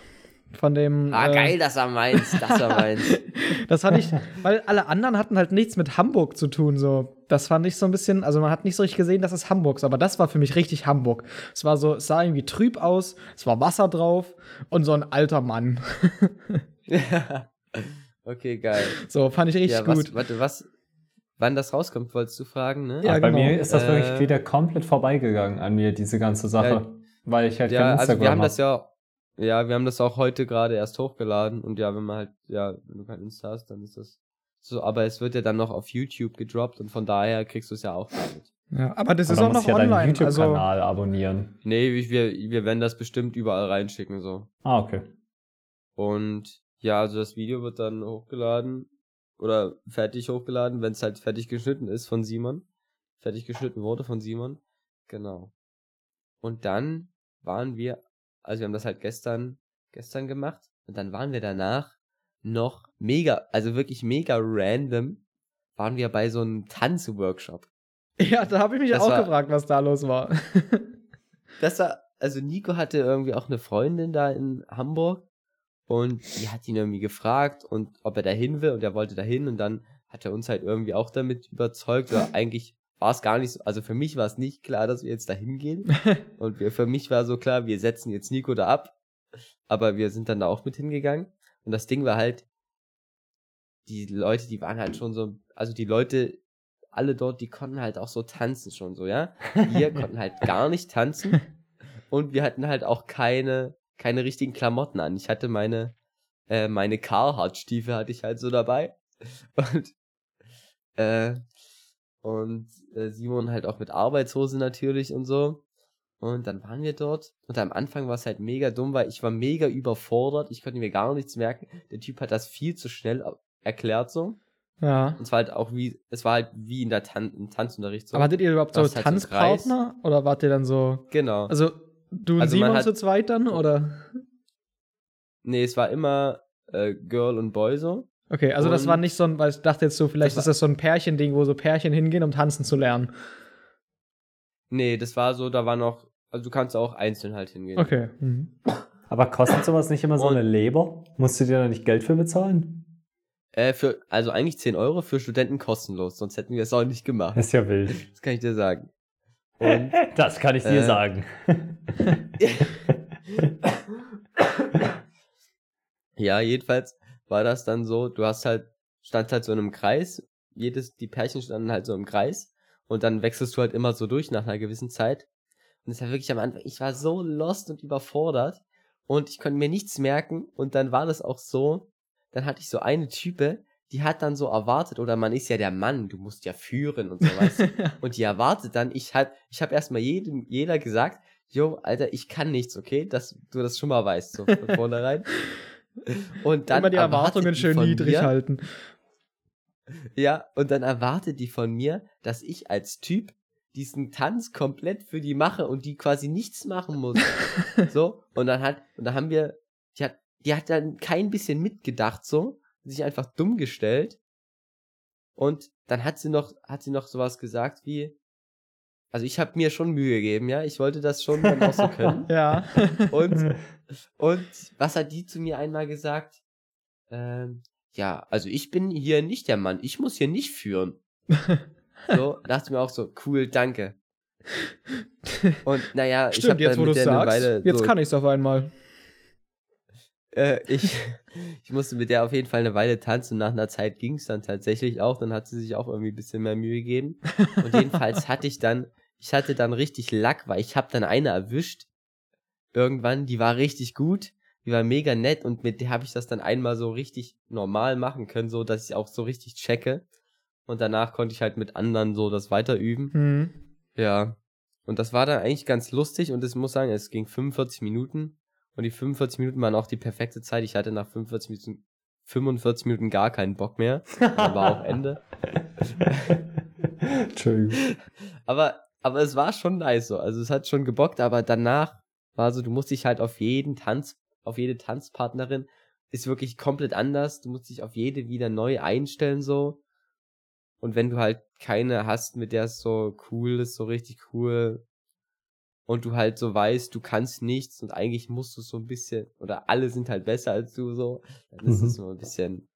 S4: von dem.
S3: Ah,
S4: äh,
S3: geil, das war meins, das war meins.
S4: Das hatte ich, weil alle anderen hatten halt nichts mit Hamburg zu tun. So, das fand ich so ein bisschen, also man hat nicht so richtig gesehen, dass es Hamburg ist, aber das war für mich richtig Hamburg. Es war so, es sah irgendwie trüb aus, es war Wasser drauf und so ein alter Mann.
S3: okay, geil.
S4: So, fand ich richtig
S3: ja, was,
S4: gut.
S3: warte, was, wann das rauskommt, wolltest du fragen, ne?
S4: Ja,
S2: bei
S4: genau.
S2: mir ist das wirklich
S3: Äh,
S2: wieder komplett vorbeigegangen an mir, diese ganze Sache.
S3: Ja,
S2: weil ich halt
S3: Ja,
S2: kein
S3: also
S2: Instagram
S3: wir haben
S2: hab.
S3: das ja, ja, wir haben das auch heute gerade erst hochgeladen und ja, wenn man halt, ja, wenn du kein Insta hast, dann ist das so, aber es wird ja dann noch auf YouTube gedroppt und von daher kriegst du es ja auch damit.
S4: Ja, aber das
S2: Aber
S4: ist auch noch
S2: ja deinen
S4: online. Also,
S2: YouTube-Kanal abonnieren.
S3: Nee, wir, wir werden das bestimmt überall reinschicken, so.
S2: Ah, okay.
S3: Und ja, also das Video wird dann hochgeladen oder fertig hochgeladen, wenn es halt fertig geschnitten ist von Simon. Fertig geschnitten wurde von Simon. Genau. Und dann waren wir, also wir haben das halt gestern, gestern gemacht und dann waren wir danach noch mega, also wirklich mega random, waren wir bei so einem Tanzworkshop.
S4: ja, da habe ich mich
S3: Das
S4: auch
S3: war-
S4: gefragt, was da los war.
S3: Das war, also Nico hatte irgendwie auch eine Freundin da in Hamburg und die hat ihn irgendwie gefragt und ob er dahin will und er wollte dahin und dann hat er uns halt irgendwie auch damit überzeugt. Oder eigentlich war es gar nicht so, also für mich war es nicht klar, dass wir jetzt dahin gehen. Und wir, für mich war so klar, wir setzen jetzt Nico da ab, aber wir sind dann da auch mit hingegangen. Und das Ding war halt, die Leute, die waren halt schon so, also die Leute, alle dort, die konnten halt auch so tanzen schon so, ja. Wir konnten halt gar nicht tanzen. Und wir hatten halt auch keine, keine richtigen Klamotten an. Ich hatte meine, äh, meine Carhartt-Stiefel hatte ich halt so dabei und, äh, und äh, Simon halt auch mit Arbeitshose natürlich und so. Und dann waren wir dort und am Anfang war es halt mega dumm, weil ich war mega überfordert. Ich konnte mir gar nichts merken. Der Typ hat das viel zu schnell erklärt so.
S4: Ja.
S3: Und es war halt auch wie, es war halt wie in der Tan im Tanzunterricht so.
S4: Aber hattet ihr überhaupt so
S3: ist halt so.
S4: Tanzpartner? oder wart ihr dann so.
S3: genau.
S4: Also, du und
S3: Also
S4: Simon
S3: hat-
S4: zu zweit dann? Oder?
S3: nee, es war immer äh, Girl und Boy so.
S4: Okay, also das
S3: Und-
S4: war nicht so ein, weil ich dachte jetzt so, vielleicht
S3: Das
S4: ist das so ein Pärchending, wo so Pärchen hingehen, um tanzen zu lernen.
S3: Nee, das war so, da war noch, also du kannst auch einzeln halt hingehen.
S4: Okay. Mhm.
S2: Aber kostet sowas nicht immer so
S3: Und-
S2: eine Leber? Musst du dir da nicht Geld für bezahlen?
S3: Äh, für, also eigentlich 10 Euro für Studenten kostenlos, sonst hätten wir es auch nicht gemacht.
S2: Das ist ja wild.
S3: Das kann ich dir sagen. Und
S2: Das kann ich dir
S3: Äh.
S2: sagen.
S3: Ja, jedenfalls war das dann so, du hast halt, standst halt so in einem Kreis, jedes, die Pärchen standen halt so im Kreis und dann wechselst du halt immer so durch nach einer gewissen Zeit. Und es war wirklich am Anfang, ich war so lost und überfordert und ich konnte mir nichts merken und dann war das auch so, dann hatte ich so eine Type, die hat dann so erwartet, oder man ist ja der Mann, du musst ja führen und so was. und die erwartet dann, ich hab, ich habe erstmal jedem, jeder gesagt, jo, Alter, ich kann nichts, okay, dass du das schon mal weißt, so von vornherein. Und dann
S4: Immer die Erwartungen
S3: die
S4: schön niedrig
S3: mir,
S4: halten.
S3: Ja, und dann erwartet die von mir, dass ich als Typ diesen Tanz komplett für die mache und die quasi nichts machen muss. so, und dann hat, und da haben wir, die hat, die hat dann kein bisschen mitgedacht, so, sich einfach dumm gestellt. Und dann hat sie noch, hat sie noch sowas gesagt wie, also ich habe mir schon Mühe gegeben, ja, ich wollte das schon dann auch so können.
S4: Ja.
S3: Und, und was hat die zu mir einmal gesagt? Ähm, ja, also ich bin hier nicht der Mann, ich muss hier nicht führen. So, dachte ich mir auch so, cool, danke. Und naja, ich
S4: Stimmt,
S3: habe
S4: jetzt wo du sagst,
S3: Weile
S4: jetzt
S3: so,
S4: kann ich es auf einmal.
S3: Äh, ich, ich musste mit der auf jeden Fall eine Weile tanzen und nach einer Zeit ging es dann tatsächlich auch, dann hat sie sich auch irgendwie ein bisschen mehr Mühe gegeben. Und jedenfalls hatte ich dann, ich hatte dann richtig Lack, weil ich habe dann eine erwischt, irgendwann, die war richtig gut, die war mega nett und mit der habe ich das dann einmal so richtig normal machen können, so dass ich auch so richtig checke. Und danach konnte ich halt mit anderen so das weiter üben.
S4: Hm.
S3: Ja. Und das war dann eigentlich ganz lustig und ich muss sagen, es ging 45 Minuten und die 45 Minuten waren auch die perfekte Zeit. Ich hatte nach 45 Minuten, 45 Minuten gar keinen Bock mehr. Dann war auch Ende.
S2: Entschuldigung.
S3: Aber, aber es war schon nice so. Also es hat schon gebockt, aber danach war so, du musst dich halt auf jeden Tanz, auf jede Tanzpartnerin ist wirklich komplett anders. Du musst dich auf jede wieder neu einstellen so. Und wenn du halt keine hast, mit der es so cool ist, so richtig cool, und du halt so weißt, du kannst nichts und eigentlich musst du so ein bisschen, oder alle sind halt besser als du so, dann ist
S2: Mhm.
S3: es so ein bisschen,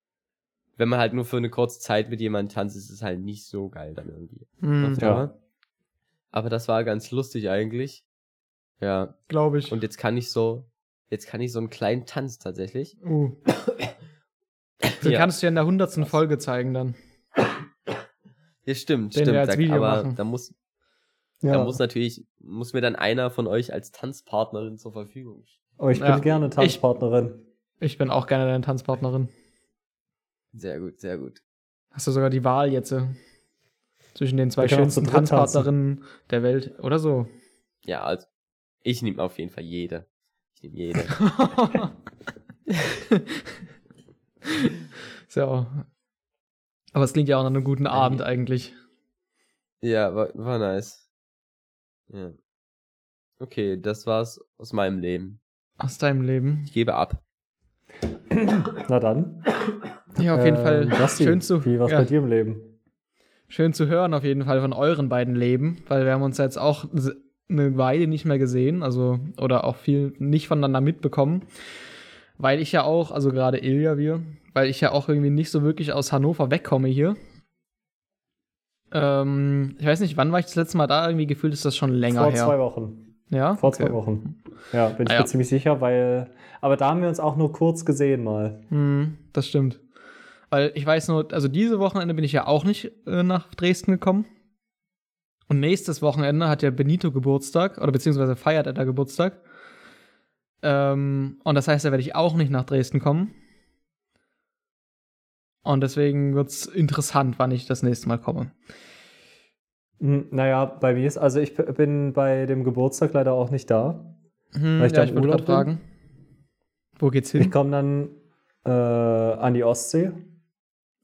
S3: wenn man halt nur für eine kurze Zeit mit jemandem tanzt, ist es halt nicht so geil dann irgendwie.
S4: Hm,
S3: Auf
S2: Ja.
S3: Aber das war ganz lustig eigentlich. Ja.
S4: Glaube ich.
S3: Und jetzt kann ich so, jetzt kann ich so einen kleinen Tanz tatsächlich.
S4: uh. Den
S3: Ja.
S4: kannst du ja in der hundertsten Folge zeigen dann.
S3: Ja, stimmt,
S4: Den wir
S3: stimmt.
S4: als
S3: Da-
S4: Video
S3: aber
S4: machen.
S3: da muss,
S2: Ja.
S3: da muss natürlich, muss mir dann einer von euch als Tanzpartnerin zur Verfügung stehen.
S2: oh, ich bin
S4: Ja.
S2: gerne Tanzpartnerin.
S4: Ich bin auch gerne deine Tanzpartnerin.
S3: Sehr gut, sehr gut.
S4: Hast du sogar die Wahl jetzt äh, zwischen den zwei schönsten. Tanzpartnerinnen der Welt oder so.
S3: Ja, also, ich nehme auf jeden Fall jede. Ich nehme jede.
S4: so. Aber es klingt ja auch nach einem guten Abend eigentlich.
S3: ja, war, war nice. Ja. Okay, das war's aus meinem Leben.
S4: Aus deinem Leben.
S3: Ich gebe ab.
S2: Na dann.
S4: Ja, auf jeden
S2: Ähm,
S4: Fall
S2: Basti,
S4: schön zu,
S2: Wie war's
S4: ja,
S2: bei dir im Leben?
S4: schön zu hören, auf jeden Fall von euren beiden Leben, weil wir haben uns jetzt auch eine Weile nicht mehr gesehen, also oder auch viel nicht voneinander mitbekommen, weil ich ja auch, also gerade Ilja wir, weil ich ja auch irgendwie nicht so wirklich aus Hannover wegkomme hier. Ähm, ich weiß nicht, wann war ich das letzte Mal da? Irgendwie gefühlt ist das schon länger
S2: Vor
S4: her.
S2: zwei Wochen.
S4: Ja?
S2: Vor zwei
S4: Okay.
S2: Wochen. Ja, bin ich
S4: Ah, ja.
S2: mir ziemlich sicher, weil. Aber da haben wir uns auch nur kurz gesehen mal.
S4: Hm, das stimmt. Weil ich weiß nur, also diese Wochenende bin ich ja auch nicht äh, nach Dresden gekommen. Und nächstes Wochenende hat ja Benito Geburtstag, oder beziehungsweise feiert er da Geburtstag. Ähm, und das heißt, da werde ich auch nicht nach Dresden kommen. Und deswegen wird es interessant, wann ich das nächste Mal komme.
S2: Hm, Naja, bei mir ist, also ich bin bei dem Geburtstag leider auch nicht da.
S4: Hm,
S2: Weil ich da im
S4: wollte
S2: Urlaub
S4: fragen. Wo geht's hin?
S2: Ich komme dann äh, an die Ostsee.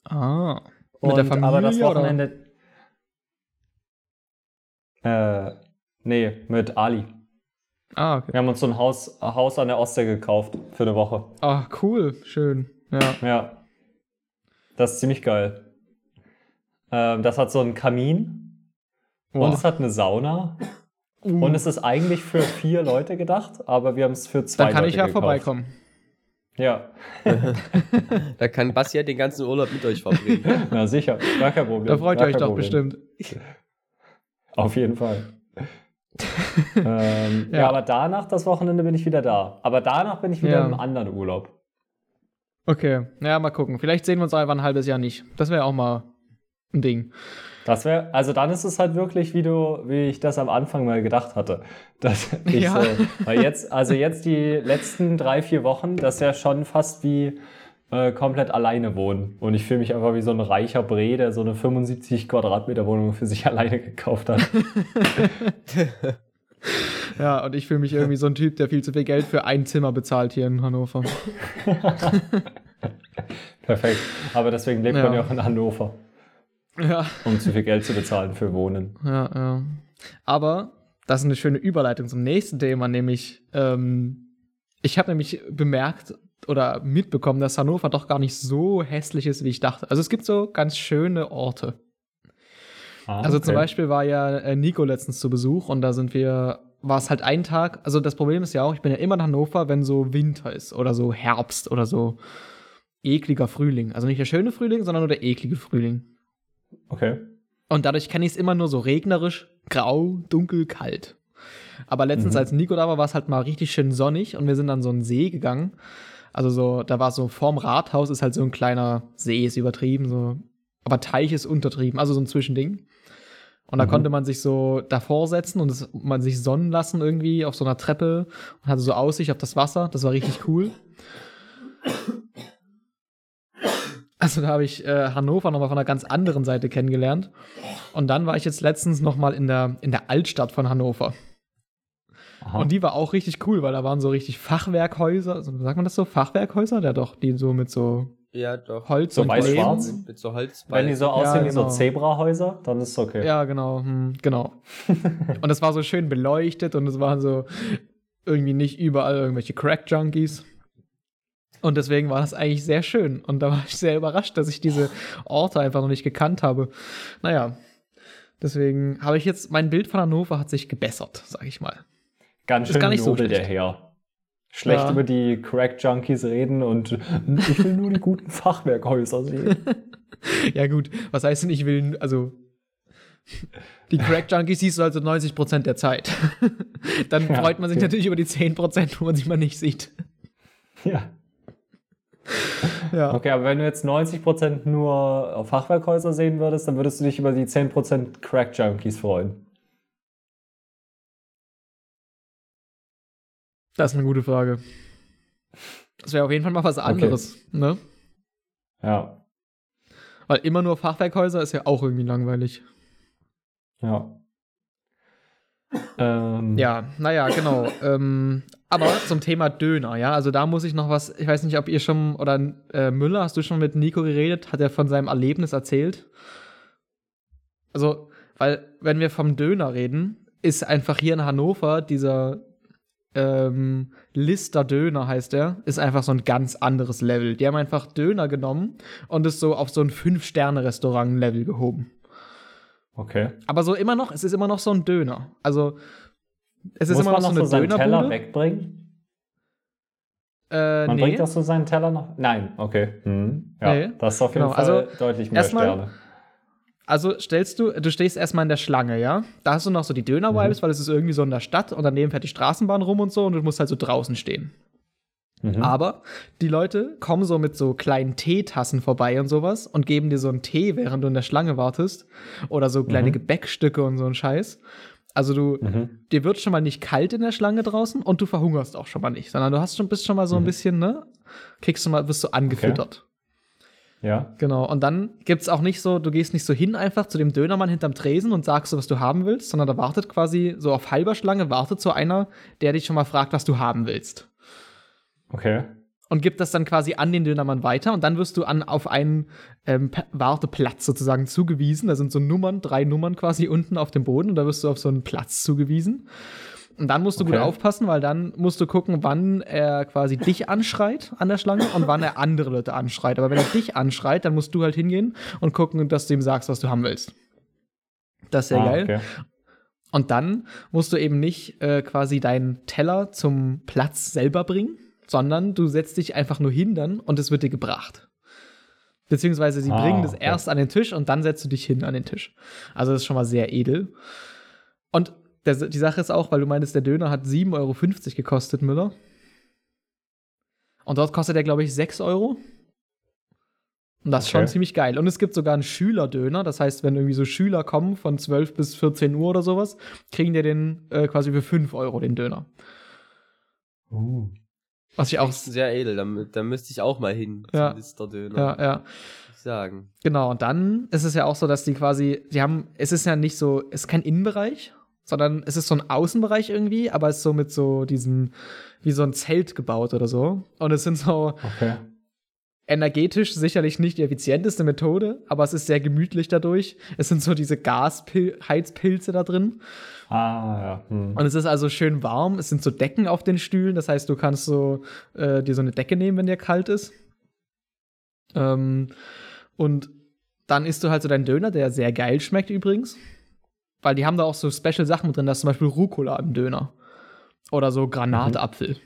S4: ah. Mit der
S2: Und-
S4: Familie
S2: aber das
S4: oder?
S2: Wochenende. Äh, nee, mit Ali.
S4: Ah, okay.
S2: Wir haben uns so ein Haus, ein Haus an der Ostsee gekauft für eine Woche.
S4: Ah, cool. Schön. Ja.
S2: Ja. Das ist ziemlich geil. Ähm, das hat so einen Kamin und
S4: Wow.
S2: es hat eine Sauna.
S4: Uh,
S2: Und es ist eigentlich für vier Leute gedacht, aber wir haben es für zwei
S4: dann kann
S2: Leute
S4: ich ja
S2: gekauft.
S4: vorbeikommen.
S2: Ja,
S3: Da kann Basti ja den ganzen Urlaub mit euch verbringen.
S2: na sicher. Gar kein Problem.
S4: Da freut ihr euch doch bestimmt.
S2: Auf jeden Fall. ähm, ja.
S4: Ja.
S2: aber danach, das Wochenende, bin ich wieder da. Aber danach bin ich wieder
S4: Ja.
S2: im anderen Urlaub.
S4: Okay, ja, mal gucken. Vielleicht sehen wir uns einfach ein halbes Jahr nicht. Das wäre auch mal ein Ding.
S2: Das wäre, also dann ist es halt wirklich, wie du, wie ich das am Anfang mal gedacht hatte. Dass ich
S4: Ja.
S2: so, weil jetzt, also jetzt die letzten drei, vier Wochen, das ist ja schon fast wie äh, komplett alleine wohnen. Und ich fühle mich einfach wie so ein reicher Bre, der so eine 75 Quadratmeter Wohnung für sich alleine gekauft hat.
S4: Ja, und ich fühle mich irgendwie so ein Typ, der viel zu viel Geld für ein Zimmer bezahlt hier in Hannover.
S2: Perfekt. Aber deswegen lebt
S4: Ja.
S2: man ja auch in Hannover,
S4: Ja,
S2: um zu viel Geld zu bezahlen für Wohnen.
S4: ja, ja. Aber das ist eine schöne Überleitung zum nächsten Thema, nämlich ähm, ich habe nämlich bemerkt oder mitbekommen, dass Hannover doch gar nicht so hässlich ist, wie ich dachte. Also es gibt so ganz schöne Orte.
S2: Ah,
S4: Also zum
S2: okay.
S4: Beispiel war ja äh, Nico letztens zu Besuch und da sind wir, war es halt ein Tag. Also das Problem ist ja auch, ich bin ja immer in Hannover, wenn so Winter ist oder so Herbst oder so ekliger Frühling. Also nicht der schöne Frühling, sondern nur der eklige Frühling.
S2: Okay.
S4: Und dadurch kenne ich es immer nur so regnerisch, grau, dunkel, kalt. Aber letztens,
S2: Mhm.
S4: als Nico da war, war es halt mal richtig schön sonnig und wir sind an so einen See gegangen. Also so, da war so vorm Rathaus ist halt so ein kleiner See, ist übertrieben, so, aber Teich ist untertrieben, also so ein Zwischending. Und da
S2: Mhm.
S4: konnte man sich so davor setzen und es, man sich sonnen lassen irgendwie auf so einer Treppe und hatte so Aussicht auf das Wasser. Das war richtig cool. Also da habe ich äh, Hannover nochmal von einer ganz anderen Seite kennengelernt. Und dann war ich jetzt letztens nochmal in der, in der Altstadt von Hannover.
S2: Aha.
S4: Und die war auch richtig cool, weil da waren so richtig Fachwerkhäuser. Sagt man das so? Fachwerkhäuser? Ja, doch, die so mit so
S3: Ja, doch.
S4: Holz
S2: So
S4: und
S2: weiß-schwarz?
S3: Mit, mit so Holz.
S2: Wenn die so aussehen wie
S4: genau.
S2: so Zebrahäuser, dann ist es okay.
S4: Ja, genau, hm, genau. und das war so schön beleuchtet und es waren so irgendwie nicht überall irgendwelche Crack-Junkies. Und deswegen war das eigentlich sehr schön. Und da war ich sehr überrascht, dass ich diese Orte einfach noch nicht gekannt habe. Naja, deswegen habe ich jetzt, mein Bild von Hannover hat sich gebessert, sag ich mal.
S2: Ganz
S4: Ist
S2: schön
S4: gar nicht so
S2: der. Herr. Schlecht
S4: Ja.
S2: über die Crack-Junkies reden und ich will nur die guten Fachwerkhäuser sehen.
S4: Ja, gut, was heißt denn, ich will, also. Die Crack-Junkies siehst du also 90% der Zeit. Dann
S2: Ja,
S4: freut man sich
S2: okay.
S4: natürlich über die 10%, wo man sie mal nicht sieht.
S2: ja.
S4: Ja.
S2: Okay, aber wenn du jetzt 90% nur Fachwerkhäuser sehen würdest, dann würdest du dich über die 10% Crack-Junkies freuen.
S4: Das ist eine gute Frage. Das wäre auf jeden Fall mal was anderes, ne?
S2: Ja.
S4: Weil immer nur Fachwerkhäuser ist ja auch irgendwie langweilig.
S2: Ja. Ähm,
S4: Ja, naja, genau. ähm, aber zum Thema Döner, ja, also da muss ich noch was, ich weiß nicht, ob ihr schon, oder äh, Müller, hast du schon mit Nico geredet? Hat er von seinem Erlebnis erzählt? Also, weil, wenn wir vom Döner reden, ist einfach hier in Hannover dieser ähm, Lister Döner heißt der, ist einfach so ein ganz anderes Level. Die haben einfach Döner genommen und es so auf so ein Fünf-Sterne-Restaurant-Level gehoben.
S2: Okay.
S4: Aber so immer noch, es ist immer noch so ein Döner. Also, es ist
S2: Muss
S4: immer
S2: man
S4: noch so eine
S2: so seinen Teller wegbringen?
S4: Äh,
S2: Man
S4: nee.
S2: bringt doch so seinen Teller noch? Nein, okay. Hm. Ja,
S4: Nee.
S2: das ist auf jeden
S4: Genau,
S2: Fall
S4: also
S2: deutlich mehr
S4: erstmal-
S2: Sterne.
S4: Also stellst du, du stehst erstmal in der Schlange, ja? Da hast du noch so die Döner-Vibes, weil es ist irgendwie so in der Stadt und daneben fährt die Straßenbahn rum und so und du musst halt so draußen stehen.
S2: Mhm.
S4: Aber die Leute kommen so mit so kleinen Teetassen vorbei und sowas und geben dir so einen Tee, während du in der Schlange wartest. Oder so kleine
S2: Mhm.
S4: Gebäckstücke und so ein Scheiß. Also du,
S2: Mhm.
S4: dir wird schon mal nicht kalt in der Schlange draußen und du verhungerst auch schon mal nicht, sondern du hast schon, bist schon mal so ein
S2: Mhm.
S4: bisschen, ne? Kriegst du mal, wirst du angefüttert.
S2: Ja.
S4: Genau. Und dann gibt's auch nicht so, du gehst nicht so hin einfach zu dem Dönermann hinterm Tresen und sagst so, was du haben willst, sondern da wartet quasi so auf halber Schlange, wartet so einer, der dich schon mal fragt, was du haben willst.
S2: Okay.
S4: Und gibt das dann quasi an den Dönermann weiter und dann wirst du an, auf einen ähm, Warteplatz sozusagen zugewiesen. Da sind so Nummern, drei Nummern quasi unten auf dem Boden und da wirst du auf so einen Platz zugewiesen. Und dann musst du gut
S2: Okay.
S4: aufpassen, weil dann musst du gucken, wann er quasi dich anschreit an der Schlange und wann er andere Leute anschreit. Aber wenn er dich anschreit, dann musst du halt hingehen und gucken, dass du ihm sagst, was du haben willst. Das ist sehr
S2: Ah,
S4: geil.
S2: Okay.
S4: Und dann musst du eben nicht äh, quasi deinen Teller zum Platz selber bringen, sondern du setzt dich einfach nur hin dann und es wird dir gebracht. Beziehungsweise sie
S2: Ah,
S4: bringen das
S2: okay.
S4: erst an den Tisch und dann setzt du dich hin an den Tisch. Also das ist schon mal sehr edel. Und der, die Sache ist auch, weil du meinst, der Döner hat 7,50 Euro gekostet, Müller. Und dort kostet er, glaube ich, 6 Euro. Und das ist schon ziemlich geil. Und es gibt sogar einen Schülerdöner. Das heißt, wenn irgendwie so Schüler kommen von 12 bis 14 Uhr oder sowas, kriegen die den äh, quasi für 5 Euro den Döner.
S2: Uh.
S4: Was ich auch.
S3: Sehr edel, da, da müsste ich auch mal hin
S4: Ja.
S3: zum Listerdöner.
S4: Ja, ja.
S3: sagen.
S4: Genau. Und dann ist es ja auch so, dass die quasi, die haben, es ist ja nicht so, es ist kein Innenbereich, sondern es ist so ein Außenbereich irgendwie, aber es ist so mit so diesen, wie so ein Zelt gebaut oder so. Und es sind so,
S2: Okay.
S4: energetisch sicherlich nicht die effizienteste Methode, aber es ist sehr gemütlich dadurch. Es sind so diese Gasheizpilze da drin.
S2: Ah, ja. Hm.
S4: Und es ist also schön warm. Es sind so Decken auf den Stühlen. Das heißt, du kannst so äh, dir so eine Decke nehmen, wenn dir kalt ist. Ähm, und dann isst du halt so deinen Döner, der sehr geil schmeckt übrigens. Weil die haben da auch so Special Sachen drin. Da ist zum Beispiel Rucola im Döner. Oder so Granatapfel,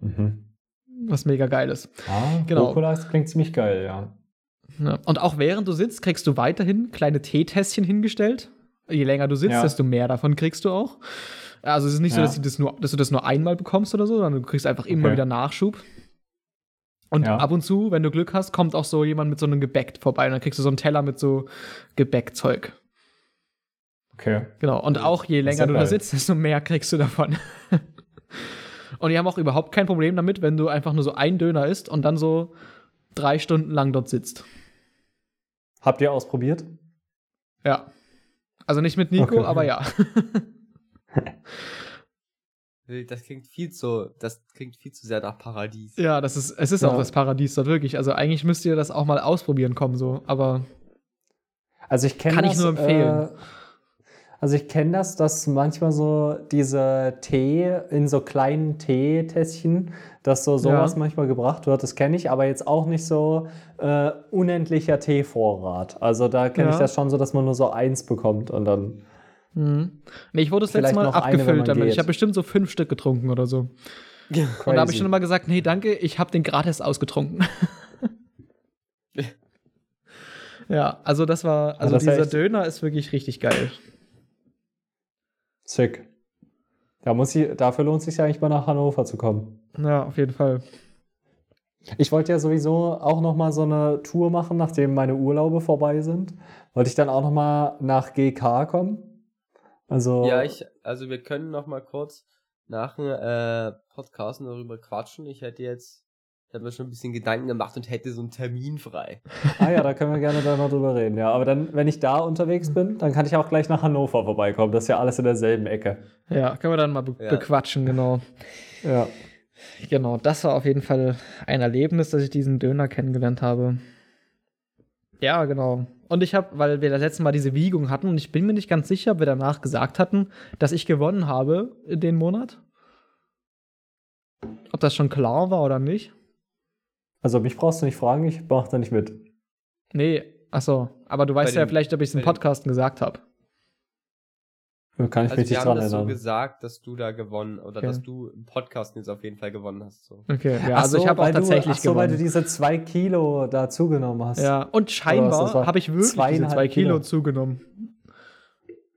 S2: Mhm.
S4: was mega geil ist.
S2: Ah,
S4: Genau.
S2: Rucola klingt ziemlich geil, ja.
S4: Ja. Und auch während du sitzt, kriegst du weiterhin kleine Teetässchen hingestellt. Je länger du sitzt,
S2: Ja.
S4: desto mehr davon kriegst du auch. Also es ist nicht so, dass, du das nur, dass du das nur einmal bekommst oder so, sondern du kriegst einfach immer
S2: Okay.
S4: wieder Nachschub. Und
S2: Ja.
S4: ab und zu, wenn du Glück hast, kommt auch so jemand mit so einem Gebäck vorbei und dann kriegst du so einen Teller mit so Gebäckzeug.
S2: Okay.
S4: Genau. Und auch je länger du da sitzt, desto mehr kriegst du davon. und die haben auch überhaupt kein Problem damit, wenn du einfach nur so ein Döner isst und dann so drei Stunden lang dort sitzt.
S2: Habt ihr ausprobiert?
S4: Ja. Also nicht mit Nico,
S2: Okay.
S4: aber ja.
S3: Das klingt viel zu, das klingt viel zu sehr nach Paradies.
S4: ja, das ist, es ist
S2: Ja.
S4: auch das Paradies dort wirklich. Also eigentlich müsst ihr das auch mal ausprobieren kommen, so. Aber
S2: Also ich kenne
S4: Kann ich
S2: das,
S4: nur empfehlen.
S2: Äh, also ich kenne das, dass manchmal so diese Tee in so kleinen Teetässchen, dass so sowas
S4: Ja.
S2: manchmal gebracht wird. Das kenne ich, aber jetzt auch nicht so äh, unendlicher Teevorrat. Also da kenne ich
S4: Ja.
S2: das schon so, dass man nur so eins bekommt und dann.
S4: mhm. nee, ich wurde das letzte Mal
S2: eine,
S4: abgefüllt
S2: man
S4: damit.
S2: geht.
S4: Ich habe bestimmt so fünf Stück getrunken oder so. Und da habe ich schon immer gesagt, nee, danke, ich habe den gratis ausgetrunken. ja, also das war, also
S2: das
S4: dieser Döner ist wirklich richtig geil.
S2: Sick. Da muss ich, dafür lohnt es sich ja eigentlich mal nach Hannover zu kommen.
S4: Ja, auf jeden Fall.
S2: Ich wollte ja sowieso auch noch mal so eine Tour machen, nachdem meine Urlaube vorbei sind. Wollte ich dann auch noch mal nach GK kommen. Also
S3: Ja, ich, also wir können noch mal kurz nach dem äh, Podcast darüber quatschen. Ich hätte jetzt, ich habe mir schon ein bisschen Gedanken gemacht und hätte so einen Termin frei.
S2: Ah ja, da können wir gerne dann noch drüber reden. Ja, aber dann, wenn ich da unterwegs bin, dann kann ich auch gleich nach Hannover vorbeikommen. Das ist ja alles in derselben Ecke.
S4: Ja, können wir dann mal be
S3: Ja.
S4: bequatschen, genau.
S2: Ja.
S4: Genau, das war auf jeden Fall ein Erlebnis, dass ich diesen Döner kennengelernt habe. Ja, genau. Und ich habe, weil wir das letzte Mal diese Wiegung hatten, und ich bin mir nicht ganz sicher, ob wir danach gesagt hatten, dass ich gewonnen habe in den Monat. Ob das schon klar war oder nicht.
S2: Also mich brauchst du nicht fragen, ich mach da nicht mit.
S4: Nee, achso. Aber du weißt ja
S3: dem-
S4: vielleicht, ob ich es im
S3: bei dem-
S4: Podcast gesagt habe.
S2: Kann ich
S3: Also
S2: mich
S3: wir
S2: nicht
S3: haben
S2: dran
S3: das so
S2: erinnern.
S3: gesagt, dass du da gewonnen oder
S4: Okay.
S3: dass du im Podcast jetzt auf jeden Fall gewonnen hast. So.
S4: Okay, ja, also ich
S2: so,
S4: habe auch
S2: weil du-
S4: tatsächlich
S2: ach so, weil du diese zwei Kilo da zugenommen hast.
S4: Ja, und scheinbar habe ich wirklich diese zwei Kilo,
S2: Kilo.
S4: zugenommen.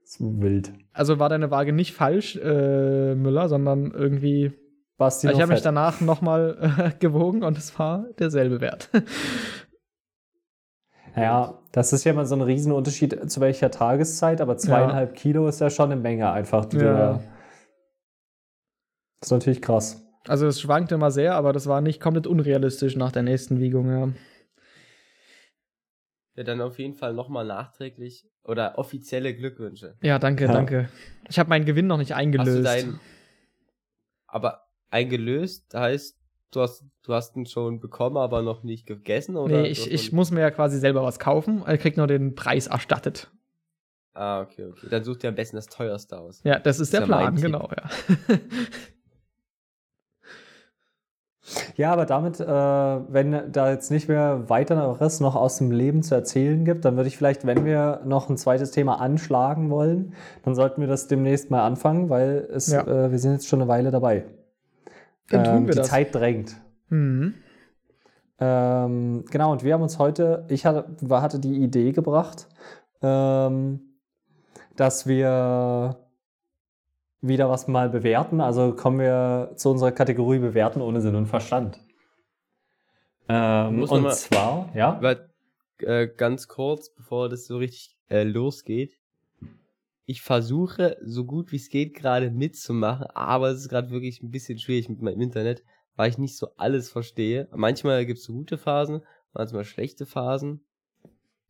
S2: Das ist wild.
S4: Also war deine Waage nicht falsch, äh, Müller, sondern irgendwie.
S2: Basti
S4: ich habe mich danach nochmal äh, gewogen und es war derselbe Wert.
S2: Ja, das ist ja immer so ein Riesenunterschied zu welcher Tageszeit, aber zweieinhalb Kilo ist ja schon eine Menge einfach. Die
S4: Ja.
S2: Das ist natürlich krass.
S4: Also es schwankte immer sehr, aber das war nicht komplett unrealistisch nach der nächsten Wiegung, ja.
S3: Ja, dann auf jeden Fall nochmal nachträglich oder offizielle Glückwünsche.
S4: Ja, danke,
S2: Ja.
S4: danke. Ich habe meinen Gewinn noch nicht eingelöst.
S3: Hast du dein. Aber eingelöst heißt, du hast, du hast ihn schon bekommen, aber noch nicht gegessen? Oder
S4: nee, ich, ich muss mir ja quasi selber was kaufen. Ich krieg nur den Preis erstattet.
S3: Ah, okay, okay. Dann such dir am besten das teuerste aus.
S4: Ja, das ist der
S3: Ist ja mein
S4: Plan, genau, ja.
S2: Ja, aber damit, äh, wenn da jetzt nicht mehr weiteres noch aus dem Leben zu erzählen gibt, dann würde ich vielleicht, wenn wir noch ein zweites Thema anschlagen wollen, dann sollten wir das demnächst mal anfangen, weil es,
S4: Ja.
S2: äh, wir sind jetzt schon eine Weile dabei.
S4: Dann tun
S2: Ähm,
S4: wir
S2: die
S4: das.
S2: Zeit drängt.
S4: Mhm.
S2: Ähm, genau, und wir haben uns heute, ich hatte, war- hatte die Idee gebracht, ähm, dass wir wieder was mal bewerten. Also kommen wir zu unserer Kategorie Bewerten ohne Sinn und Verstand. Ähm, und
S3: mal-
S2: zwar, ja,
S3: Aber äh, ganz kurz, bevor das so richtig äh, losgeht. Ich versuche, so gut wie es geht, gerade mitzumachen, aber es ist gerade wirklich ein bisschen schwierig mit meinem Internet, weil ich nicht so alles verstehe. Manchmal gibt es so gute Phasen, manchmal schlechte Phasen.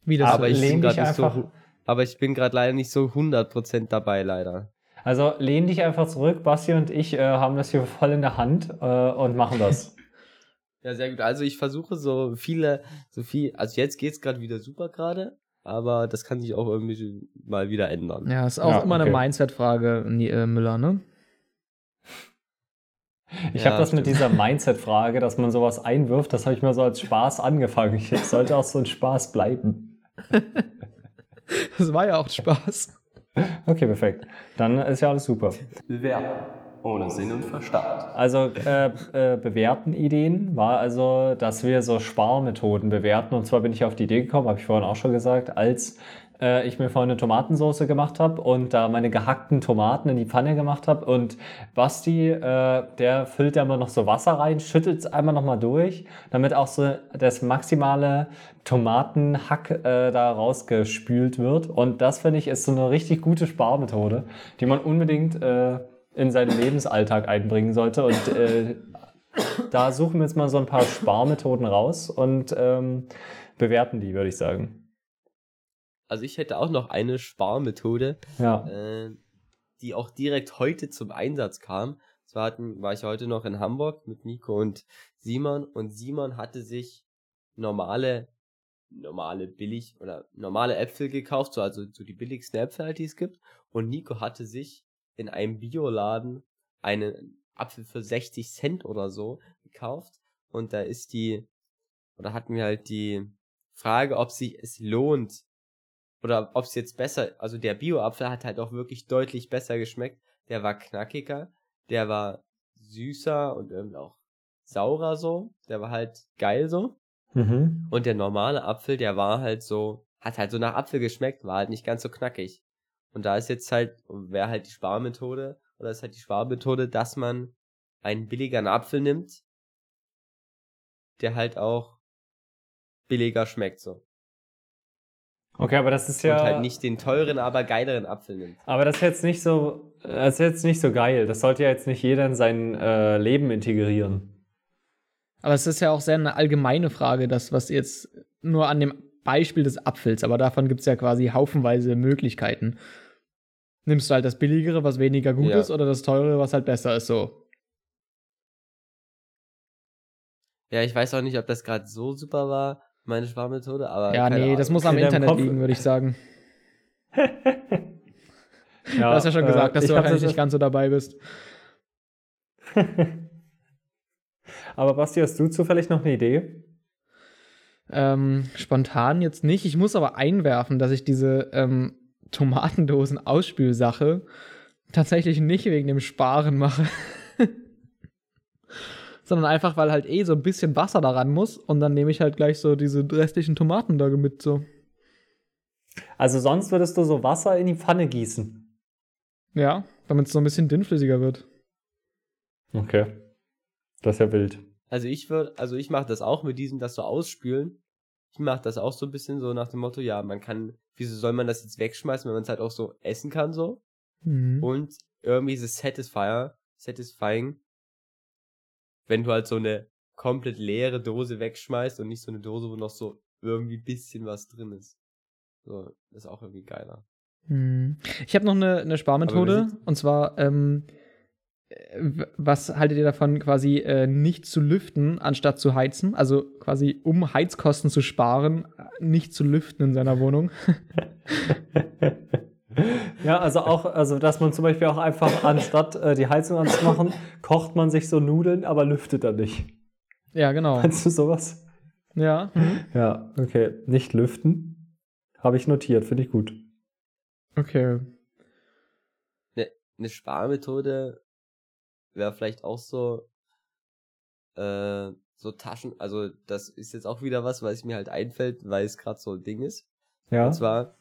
S4: Wie das
S3: aber ich bin nicht so,
S2: einfach-
S3: aber ich bin gerade leider nicht so 100% dabei, leider.
S2: also lehn dich einfach zurück. Basti und ich äh, haben das hier voll in der Hand äh, und machen das.
S3: Ja, sehr gut. Also ich versuche so viele, so viel, also jetzt geht's gerade wieder super gerade, aber das kann sich auch irgendwie mal wieder ändern.
S4: Ja, ist auch
S2: Ja,
S4: immer
S2: okay.
S4: eine Mindset-Frage, äh, Müller, ne?
S2: Ich
S3: Ja,
S2: habe das mit
S3: stimmt.
S2: dieser Mindset-Frage, dass man sowas einwirft, das habe ich mal so als Spaß angefangen. Ich sollte auch so ein Spaß bleiben.
S4: Das war ja auch Spaß.
S2: Okay, perfekt. Dann ist ja alles super.
S1: Bewerten ohne Sinn und Verstand.
S2: Also äh, äh, bewerten Ideen war also, dass wir so Sparmethoden bewerten. Und zwar bin ich auf die Idee gekommen, habe ich vorhin auch schon gesagt, als äh, ich mir vorhin eine Tomatensauce gemacht habe und da meine gehackten Tomaten in die Pfanne gemacht habe. Und Basti, äh, der füllt da immer noch so Wasser rein, schüttelt es einmal nochmal durch, damit auch so das maximale Tomatenhack äh, da rausgespült wird. Und das finde ich ist so eine richtig gute Sparmethode, die man unbedingt äh, in seinen Lebensalltag einbringen sollte. Und äh, da suchen wir jetzt mal so ein paar Sparmethoden raus und ähm, bewerten die, würde ich sagen.
S3: Also ich hätte auch noch eine Sparmethode,
S2: Ja.
S3: äh, die auch direkt heute zum Einsatz kam. Zwar hatten, war ich heute noch in Hamburg mit Nico und Simon und Simon hatte sich normale, normale billig oder normale Äpfel gekauft, so also so die billigsten Äpfel, halt, die es gibt. Und Nico hatte sich in einem Bioladen einen Apfel für 60 Cent oder so gekauft. Und da ist die, oder hatten wir halt die Frage, ob sich es lohnt, oder ob es jetzt besser, also der Bio-Apfel hat halt auch wirklich deutlich besser geschmeckt. Der war knackiger, der war süßer und irgendwie auch saurer so. Der war halt geil so.
S2: Mhm.
S3: Und der normale Apfel, der war halt so, hat halt so nach Apfel geschmeckt, war halt nicht ganz so knackig. Und da ist jetzt halt, wäre halt die Sparmethode, oder ist halt die Sparmethode, dass man einen billigeren Apfel nimmt, der halt auch billiger schmeckt so.
S2: Okay, aber das ist ja.
S3: Und halt nicht den teuren, aber geileren Apfel nimmt.
S2: Aber das ist jetzt nicht so, das ist jetzt nicht so geil. Das sollte ja jetzt nicht jeder in sein äh, Leben integrieren.
S4: Aber es ist ja auch sehr eine allgemeine Frage, das, was jetzt nur an dem Beispiel des Apfels, aber davon gibt es ja quasi haufenweise Möglichkeiten. Nimmst du halt das billigere, was weniger gut
S3: Ja.
S4: ist, oder das teure, was halt besser ist, so.
S3: Ja, ich weiß auch nicht, ob das gerade so super war, meine Sparmethode, aber.
S4: ja,
S3: keine
S4: nee,
S3: Ahnung.
S4: das muss am
S2: In
S4: Internet liegen, würde ich sagen.
S2: Ja,
S4: du hast ja schon gesagt, dass
S2: ich
S4: du wahrscheinlich
S2: das-
S4: nicht ganz so dabei bist.
S2: Aber Basti, hast du zufällig noch eine Idee?
S4: Ähm, spontan jetzt nicht. Ich muss aber einwerfen, dass ich diese ähm, Tomatendosen-Ausspülsache tatsächlich nicht wegen dem Sparen mache. Sondern einfach, weil halt eh so ein bisschen Wasser daran muss und dann nehme ich halt gleich so diese restlichen Tomaten da mit so.
S2: Also sonst würdest du so Wasser in die Pfanne gießen.
S4: Ja, damit es so ein bisschen dünnflüssiger wird.
S2: Okay. Das ist ja wild.
S3: Also ich würde, also ich mache das auch mit diesem, das so ausspülen. Ich mache das auch so ein bisschen so nach dem Motto, ja, man kann, wieso soll man das jetzt wegschmeißen, wenn man es halt auch so essen kann so?
S4: Mhm.
S3: Und irgendwie ist es satisfier, satisfying, wenn du halt so eine komplett leere Dose wegschmeißt und nicht so eine Dose, wo noch so irgendwie bisschen was drin ist. So, ist auch irgendwie geiler.
S4: Hm. Ich habe noch eine, eine Sparmethode und zwar, ähm, äh, was haltet ihr davon, quasi äh, nicht zu lüften, anstatt zu heizen? Also quasi, um Heizkosten zu sparen, äh, nicht zu lüften in seiner Wohnung.
S2: ja, also auch, also dass man zum Beispiel auch einfach anstatt äh, die Heizung anzumachen, kocht man sich so Nudeln, aber lüftet dann nicht.
S4: ja, genau.
S2: Meinst du sowas?
S4: Ja. Mhm.
S2: Ja, okay. Nicht lüften. Habe ich notiert, finde ich gut.
S4: Okay.
S3: Eine Sparmethode wäre vielleicht auch so, äh, so Taschen, also das ist jetzt auch wieder was, was mir halt einfällt, weil es gerade so ein Ding ist.
S2: Ja.
S3: Und zwar,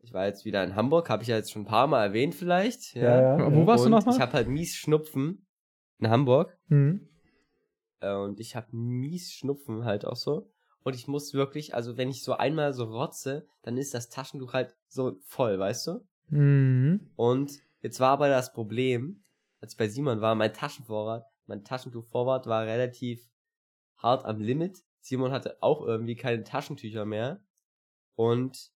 S3: ich war jetzt wieder in Hamburg, habe ich ja jetzt schon ein paar Mal erwähnt vielleicht.
S2: ja, ja.
S4: Wo
S2: ja.
S4: warst du
S3: Und
S4: nochmal?
S3: Ich habe halt mies Schnupfen in Hamburg.
S4: Mhm.
S3: Äh, und ich habe mies Schnupfen halt auch so. Und ich muss wirklich, also wenn ich so einmal so rotze, dann ist das Taschentuch halt so voll, weißt du?
S4: Mhm.
S3: Und jetzt war aber das Problem, als ich bei Simon war, mein Taschenvorrat, mein Taschentuchvorrat war relativ hart am Limit. Simon hatte auch irgendwie keine Taschentücher mehr. Und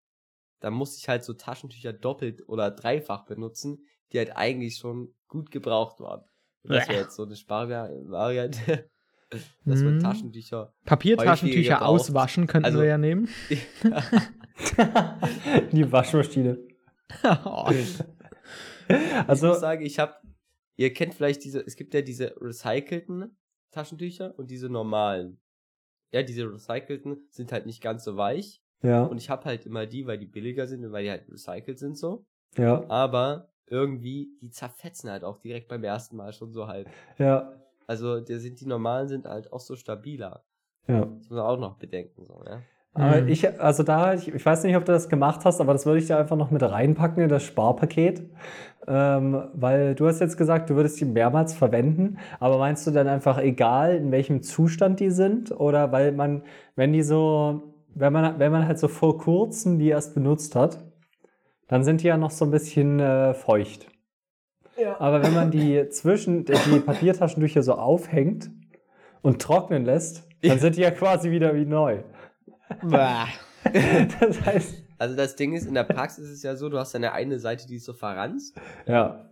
S3: da musste ich halt so Taschentücher doppelt oder dreifach benutzen, die halt eigentlich schon gut gebraucht waren. Und das wäre jetzt so eine Sparvariante, dass man
S4: Mhm.
S3: Taschentücher
S4: Papiertaschentücher auswaschen könnten
S3: Also-
S4: wir ja nehmen.
S2: Die Waschmaschine.
S4: Oh.
S3: ich
S2: Also,
S3: muss sagen, ich habe, ihr kennt vielleicht diese, es gibt ja diese recycelten Taschentücher und diese normalen. Ja, diese recycelten sind halt nicht ganz so weich
S2: ja,
S3: und ich habe halt immer die, weil die billiger sind und weil die halt recycelt sind so.
S2: ja,
S3: Aber irgendwie, die zerfetzen halt auch direkt beim ersten Mal schon so halb.
S2: ja,
S3: Also, der sind, die normalen sind halt auch so stabiler.
S2: ja.
S3: Das muss man auch noch bedenken, so, ja.
S2: Aber
S4: Mhm.
S2: ich, also da, ich, ich weiß nicht, ob du das gemacht hast, aber das würde ich da einfach noch mit reinpacken in das Sparpaket. Ähm, weil du hast jetzt gesagt, du würdest die mehrmals verwenden, aber meinst du dann einfach egal, in welchem Zustand die sind? Oder weil man, wenn die so, wenn man, wenn man halt so vor kurzem die erst benutzt hat, dann sind die ja noch so ein bisschen äh, feucht. Aber wenn man die zwischen, die Papiertaschentücher so aufhängt und trocknen lässt, dann sind die ja quasi wieder wie neu.
S4: Bah.
S2: Das heißt,
S3: Also, das Ding ist, in der Praxis ist es ja so, du hast deine eine Seite, die ist so verranzt
S2: ja,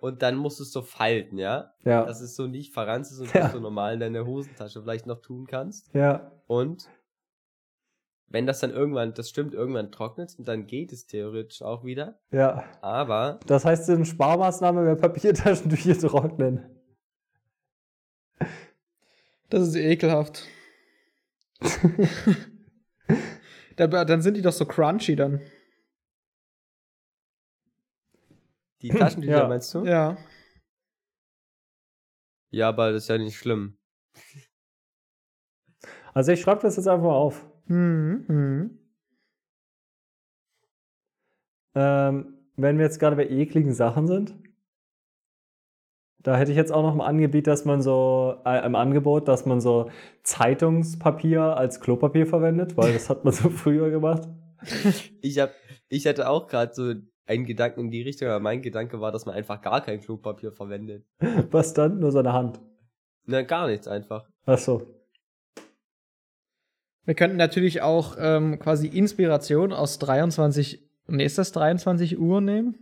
S3: und dann musst du es so falten, ja.
S2: ja,
S3: dass es so nicht verranzt ist und
S2: Ja.
S3: du so normal in deiner Hosentasche vielleicht noch tun kannst.
S2: ja,
S3: Und wenn das dann irgendwann, das stimmt, irgendwann trocknet und dann geht es theoretisch auch wieder.
S2: ja.
S3: Aber
S2: Das heißt, eine Sparmaßnahme wäre Papiertaschentücher trocknen.
S4: Das ist ekelhaft. Da- dann sind die doch so crunchy dann.
S3: die Taschentücher
S2: Ja.
S3: meinst du?
S4: Ja.
S3: Ja, aber das ist ja nicht schlimm.
S2: Also ich schreibe das jetzt einfach mal auf.
S4: Mhm. Mhm.
S2: Ähm, wenn wir jetzt gerade bei ekligen Sachen sind, da hätte ich jetzt auch noch im Angebot, dass man so äh, im Angebot, dass man so Zeitungspapier als Klopapier verwendet, weil das hat man so früher gemacht.
S3: Ich hab, ich hatte auch gerade so einen Gedanken in die Richtung, aber mein Gedanke war, dass man einfach gar kein Klopapier verwendet.
S2: Was dann? Nur so eine Hand.
S3: Na, gar nichts einfach.
S2: Ach so.
S4: Wir könnten natürlich auch ähm, quasi Inspiration aus 23. Nee, ist das 23 Uhr nehmen?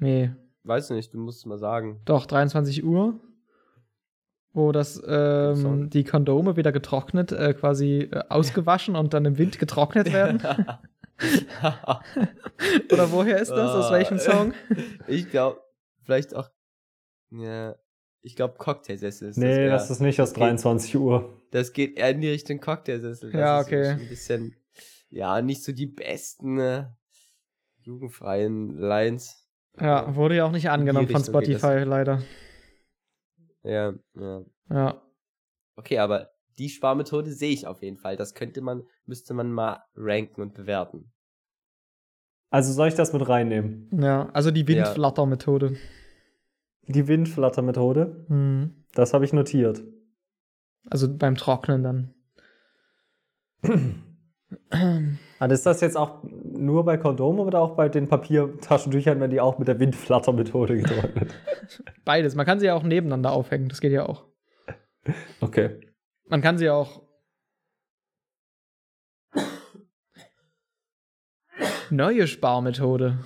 S4: Nee,
S3: Weiß nicht, du musst es mal sagen.
S4: doch, 23 Uhr. Wo das, ähm, die Kondome wieder getrocknet, äh, quasi äh, ausgewaschen und dann im Wind getrocknet werden. Oder woher ist das? Aus
S3: Ah.
S4: welchem Song?
S3: Ich glaube, vielleicht auch. Ja, ich glaube Cocktailsessel ist
S2: Nee,
S3: eher.
S2: das ist nicht aus
S3: das geht-
S2: 23 Uhr.
S3: Das geht eher in die Richtung Cocktailsessel. Das
S4: Ja,
S3: ist
S4: okay.
S3: Ein bisschen, ja, nicht so die besten äh, jugendfreien Lines.
S4: Ja, wurde ja auch nicht angenommen von. Spotify, leider.
S3: Ja, ja.
S4: Ja.
S3: Okay, aber die Sparmethode sehe ich auf jeden Fall. Das könnte man, müsste man mal ranken und bewerten.
S2: Also soll ich das mit reinnehmen?
S4: Ja, also die Windflatter-Methode.
S2: Die Windflatter-Methode,
S4: Mhm.
S2: das habe ich notiert.
S4: Also beim Trocknen dann.
S2: Ah, ist das jetzt auch nur bei Kondomen oder auch bei den Papiertaschentüchern, wenn die auch mit der Windflatter-Methode getrocknet?
S4: Beides. Man kann sie ja auch nebeneinander aufhängen. Das geht ja auch.
S2: Okay.
S4: Man kann sie ja auch. Neue Sparmethode.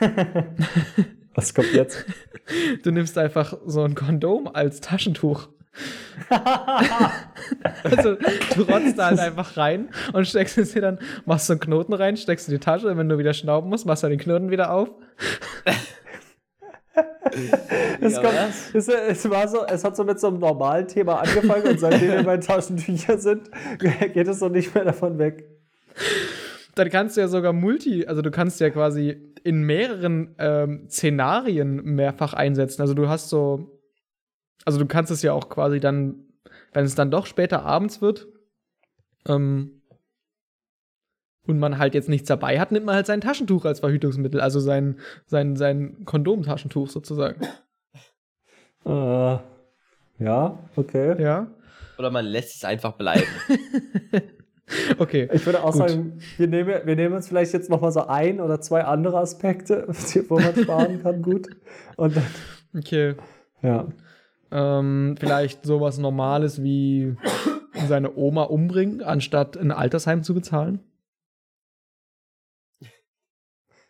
S2: Was kommt jetzt?
S4: Du nimmst einfach so ein Kondom als Taschentuch. Also du rotzt da halt einfach rein und steckst es dir dann, machst so einen Knoten rein, steckst in die Tasche, wenn du wieder schnauben musst, machst du den Knoten wieder auf.
S2: Es,
S3: Ja,
S2: kommt, es, es, war so, es hat so mit so einem normalen Thema angefangen und seitdem wir bei Taschentücher sind, geht es so nicht mehr davon weg.
S4: Dann kannst du ja sogar multi, also du kannst ja quasi in mehreren ähm, Szenarien mehrfach einsetzen. Also du hast so, also du kannst es ja auch quasi dann, wenn es dann doch später abends wird, ähm, und man halt jetzt nichts dabei hat, nimmt man halt sein Taschentuch als Verhütungsmittel, also sein, sein, sein Kondomtaschentuch sozusagen.
S2: Äh, ja, okay.
S4: Ja.
S3: Oder man lässt es einfach bleiben.
S4: Okay.
S2: Ich würde auch
S4: Gut.
S2: sagen, wir nehmen, wir nehmen uns vielleicht jetzt noch mal so ein oder zwei andere Aspekte, wo man sparen kann, gut. Und dann,
S4: Okay.
S2: ja.
S4: Ähm, vielleicht sowas Normales wie seine Oma umbringen, anstatt ein Altersheim zu bezahlen.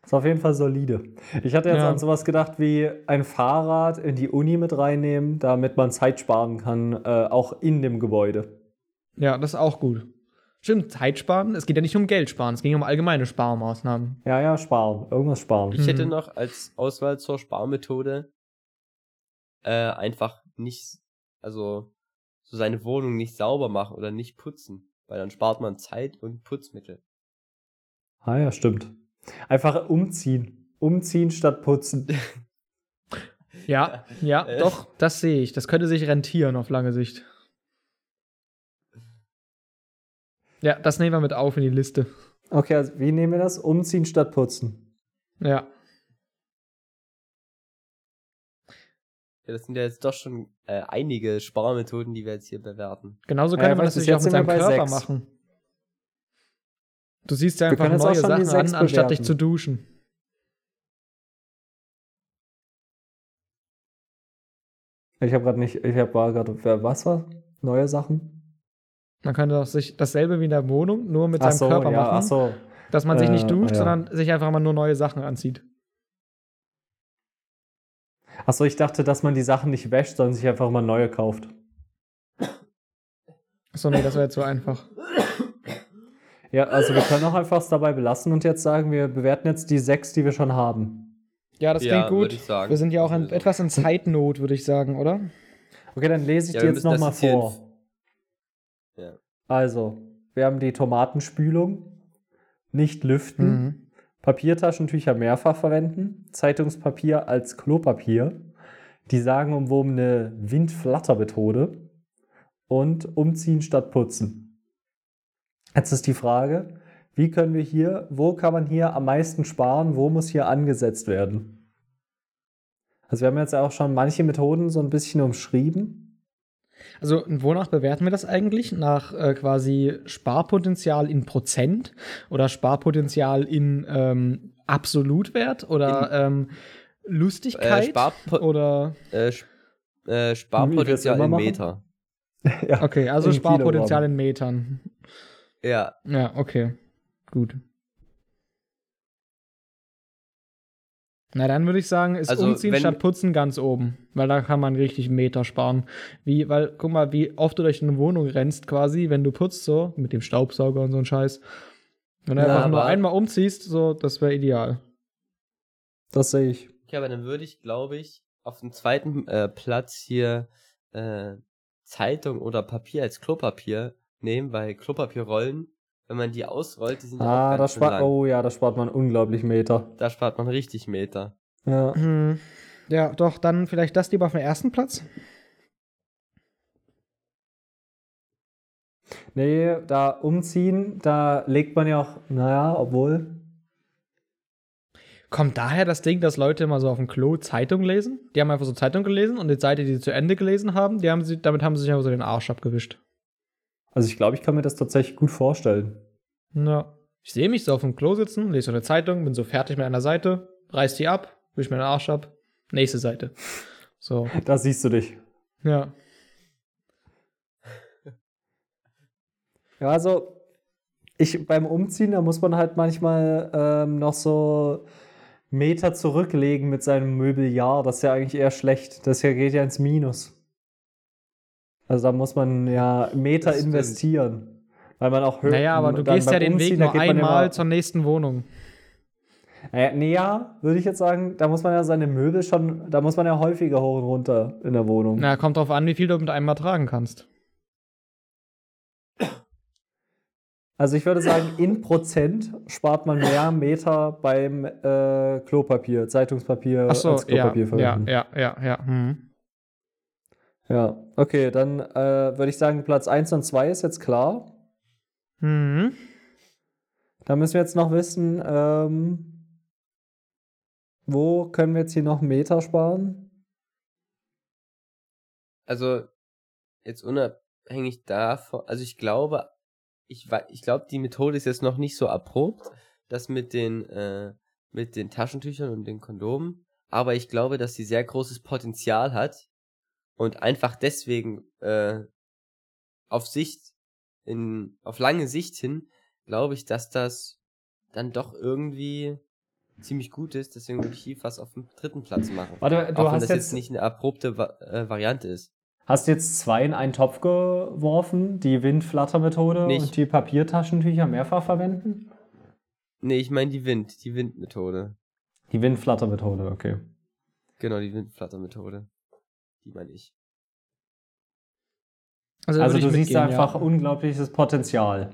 S2: Ist auf jeden Fall solide. Ich hatte jetzt
S4: Ja.
S2: an sowas gedacht wie ein Fahrrad in die Uni mit reinnehmen, damit man Zeit sparen kann, äh, auch in dem Gebäude.
S4: Ja, das ist auch gut. Stimmt, Zeit sparen. Es geht ja nicht um Geld sparen, es ging um allgemeine Sparmaßnahmen.
S2: Ja, ja, sparen. Irgendwas sparen.
S3: Ich hätte
S4: Mhm.
S3: noch als Auswahl zur Sparmethode äh, einfach nicht, also so seine Wohnung nicht sauber machen oder nicht putzen, weil dann spart man Zeit und Putzmittel.
S2: Ah ja, stimmt. Einfach umziehen. Umziehen statt putzen.
S4: Ja, ja,
S3: Äh.
S4: doch, das sehe ich. Das könnte sich rentieren auf lange Sicht. Ja, das nehmen wir mit auf in die Liste.
S2: Okay, also wie nehmen wir das? Umziehen statt putzen.
S4: Ja.
S3: Das sind ja jetzt doch schon äh, einige Sparmethoden, die wir jetzt hier bewerten.
S4: Genauso
S2: Ja,
S4: könnte man das natürlich auch
S2: jetzt
S4: mit seinem Körper
S2: sechs.
S4: machen. Du siehst ja einfach
S2: auch
S4: neue Sachen an, anstatt dich zu duschen.
S2: Ich habe gerade nicht, ich habe gerade, was war? Neue Sachen?
S4: Man könnte doch sich dasselbe wie in der Wohnung, nur mit
S2: Ach
S4: seinem
S2: so,
S4: Körper
S2: ja,
S4: machen.
S2: ach so.
S4: Dass man sich nicht
S2: Äh,
S4: duscht,
S2: ja.
S4: sondern sich einfach mal nur neue Sachen anzieht.
S2: Ach so, ich dachte, dass man die Sachen nicht wäscht, sondern sich einfach mal neue kauft.
S4: Achso, nee, das wäre jetzt so einfach.
S2: Ja, also wir können auch einfach es dabei belassen und jetzt sagen, wir bewerten jetzt die sechs, die wir schon haben.
S4: Ja, das
S3: Ja,
S4: klingt gut.
S3: ich sagen.
S4: Wir sind ja auch in,
S3: ist so.
S4: etwas in Zeitnot, würde ich sagen, oder?
S2: Okay, dann lese ich
S3: Ja,
S2: die
S3: wir
S2: jetzt nochmal vor.
S3: Ja.
S2: Also, wir haben die Tomatenspülung, nicht lüften,
S4: Mhm.
S2: Papiertaschentücher mehrfach verwenden, Zeitungspapier als Klopapier, die sagenumwobene Windflattermethode und umziehen statt putzen. Jetzt ist die Frage, wie können wir hier, wo kann man hier am meisten sparen, wo muss hier angesetzt werden? Also wir haben jetzt auch schon manche Methoden so ein bisschen umschrieben.
S4: Also, wonach bewerten wir das eigentlich? Nach äh, quasi Sparpotenzial in Prozent oder Sparpotenzial in ähm, Absolutwert oder ähm,
S3: Äh,
S4: Lustigkeit
S3: Sparpo
S4: oder
S3: äh, äh, Sparpotenzial in? Meter.
S2: ja.
S4: okay, also
S2: In
S4: Sparpotenzial in Metern.
S3: Ja,
S4: Ja, okay. Gut. Na, dann würde ich sagen, ist
S3: Also,
S4: Umziehen statt Putzen ganz oben. Weil da kann man richtig Meter sparen. Wie, weil, guck mal, wie oft du durch eine Wohnung rennst quasi, wenn du putzt, so, mit dem Staubsauger und so ein Scheiß. Wenn du
S3: Ja,
S4: einfach nur einmal umziehst, so, das wäre ideal.
S2: Das sehe ich.
S3: okay, aber dann würde ich, glaube ich, auf dem zweiten äh, Platz hier äh, Zeitung oder Papier als Klopapier nehmen, weil Klopapierrollen wenn man die ausrollt, die sind ja auch
S2: Ah, da
S3: ganz schön
S2: spart,
S3: lang.
S2: oh ja, da spart man unglaublich Meter.
S3: Da spart man richtig Meter.
S2: Ja.
S4: Hm. Ja, doch, dann vielleicht das lieber auf den ersten Platz.
S2: Nee, da umziehen, da legt man ja auch, naja, obwohl.
S4: Kommt daher das Ding, dass Leute immer so auf dem Klo Zeitung lesen? Die haben einfach so Zeitung gelesen und die Seite, die sie zu Ende gelesen haben, die haben sie, damit haben sie sich einfach so den Arsch abgewischt.
S2: Also ich glaube, ich kann mir das tatsächlich gut vorstellen.
S4: Ja. Ich sehe mich so auf dem Klo sitzen, lese so eine Zeitung, bin so fertig mit einer Seite, reiß die ab, wisch mir den Arsch ab, nächste Seite. So,
S2: Da siehst du dich.
S4: ja.
S2: Ja, also ich beim Umziehen, da muss man halt manchmal ähm, noch so Meter zurücklegen mit seinem Möbeljahr. Das ist ja eigentlich eher schlecht. Das hier geht ja ins Minus. Also da muss man ja Meter
S3: Das
S2: investieren. Weil man auch hört.
S4: Naja, aber du gehst ja den
S2: Umziehen,
S4: Weg nur
S2: ja
S4: einmal
S2: mal-
S4: zur nächsten Wohnung.
S2: Naja, nee, ja, würde ich jetzt sagen, da muss man ja seine Möbel schon, da muss man ja häufiger hoch und runter in der Wohnung.
S4: Na, kommt drauf an, wie viel du mit einmal tragen kannst.
S2: Also ich würde sagen, in Prozent spart man mehr Meter beim äh, Klopapier, Zeitungspapier
S4: Achso,
S2: als
S4: ja,
S2: Klopapier
S4: ja,
S2: verwenden.
S4: ja, ja, ja. Hm.
S2: Ja, okay, dann äh, würde ich sagen, Platz 1 und 2 ist jetzt klar.
S4: Hm.
S2: Da müssen wir jetzt noch wissen, ähm, wo können wir jetzt hier noch Meter sparen?
S3: Also, jetzt unabhängig davon, also ich glaube, ich, ich glaube, die Methode ist jetzt noch nicht so erprobt, das mit den, äh, mit den Taschentüchern und den Kondomen, aber ich glaube, dass sie sehr großes Potenzial hat und einfach deswegen, äh, auf Sicht, in, auf lange Sicht hin, glaube ich, dass das dann doch irgendwie ziemlich gut ist, deswegen würde ich hier fast auf dem dritten Platz machen.
S2: Warte, du
S3: Auch wenn
S2: hast
S3: das
S2: jetzt,
S3: jetzt nicht eine erprobte äh, Variante ist.
S2: hast jetzt zwei in einen Topf geworfen, die Windflatter-Methode und die Papiertaschentücher mehrfach verwenden?
S3: Nee, ich meine die Wind, die Windmethode.
S2: Die Windflatter-Methode, okay.
S3: Genau, die Windflattermethode. Die meine ich.
S4: Also,
S2: Also du siehst einfach
S4: ja.
S2: unglaubliches Potenzial.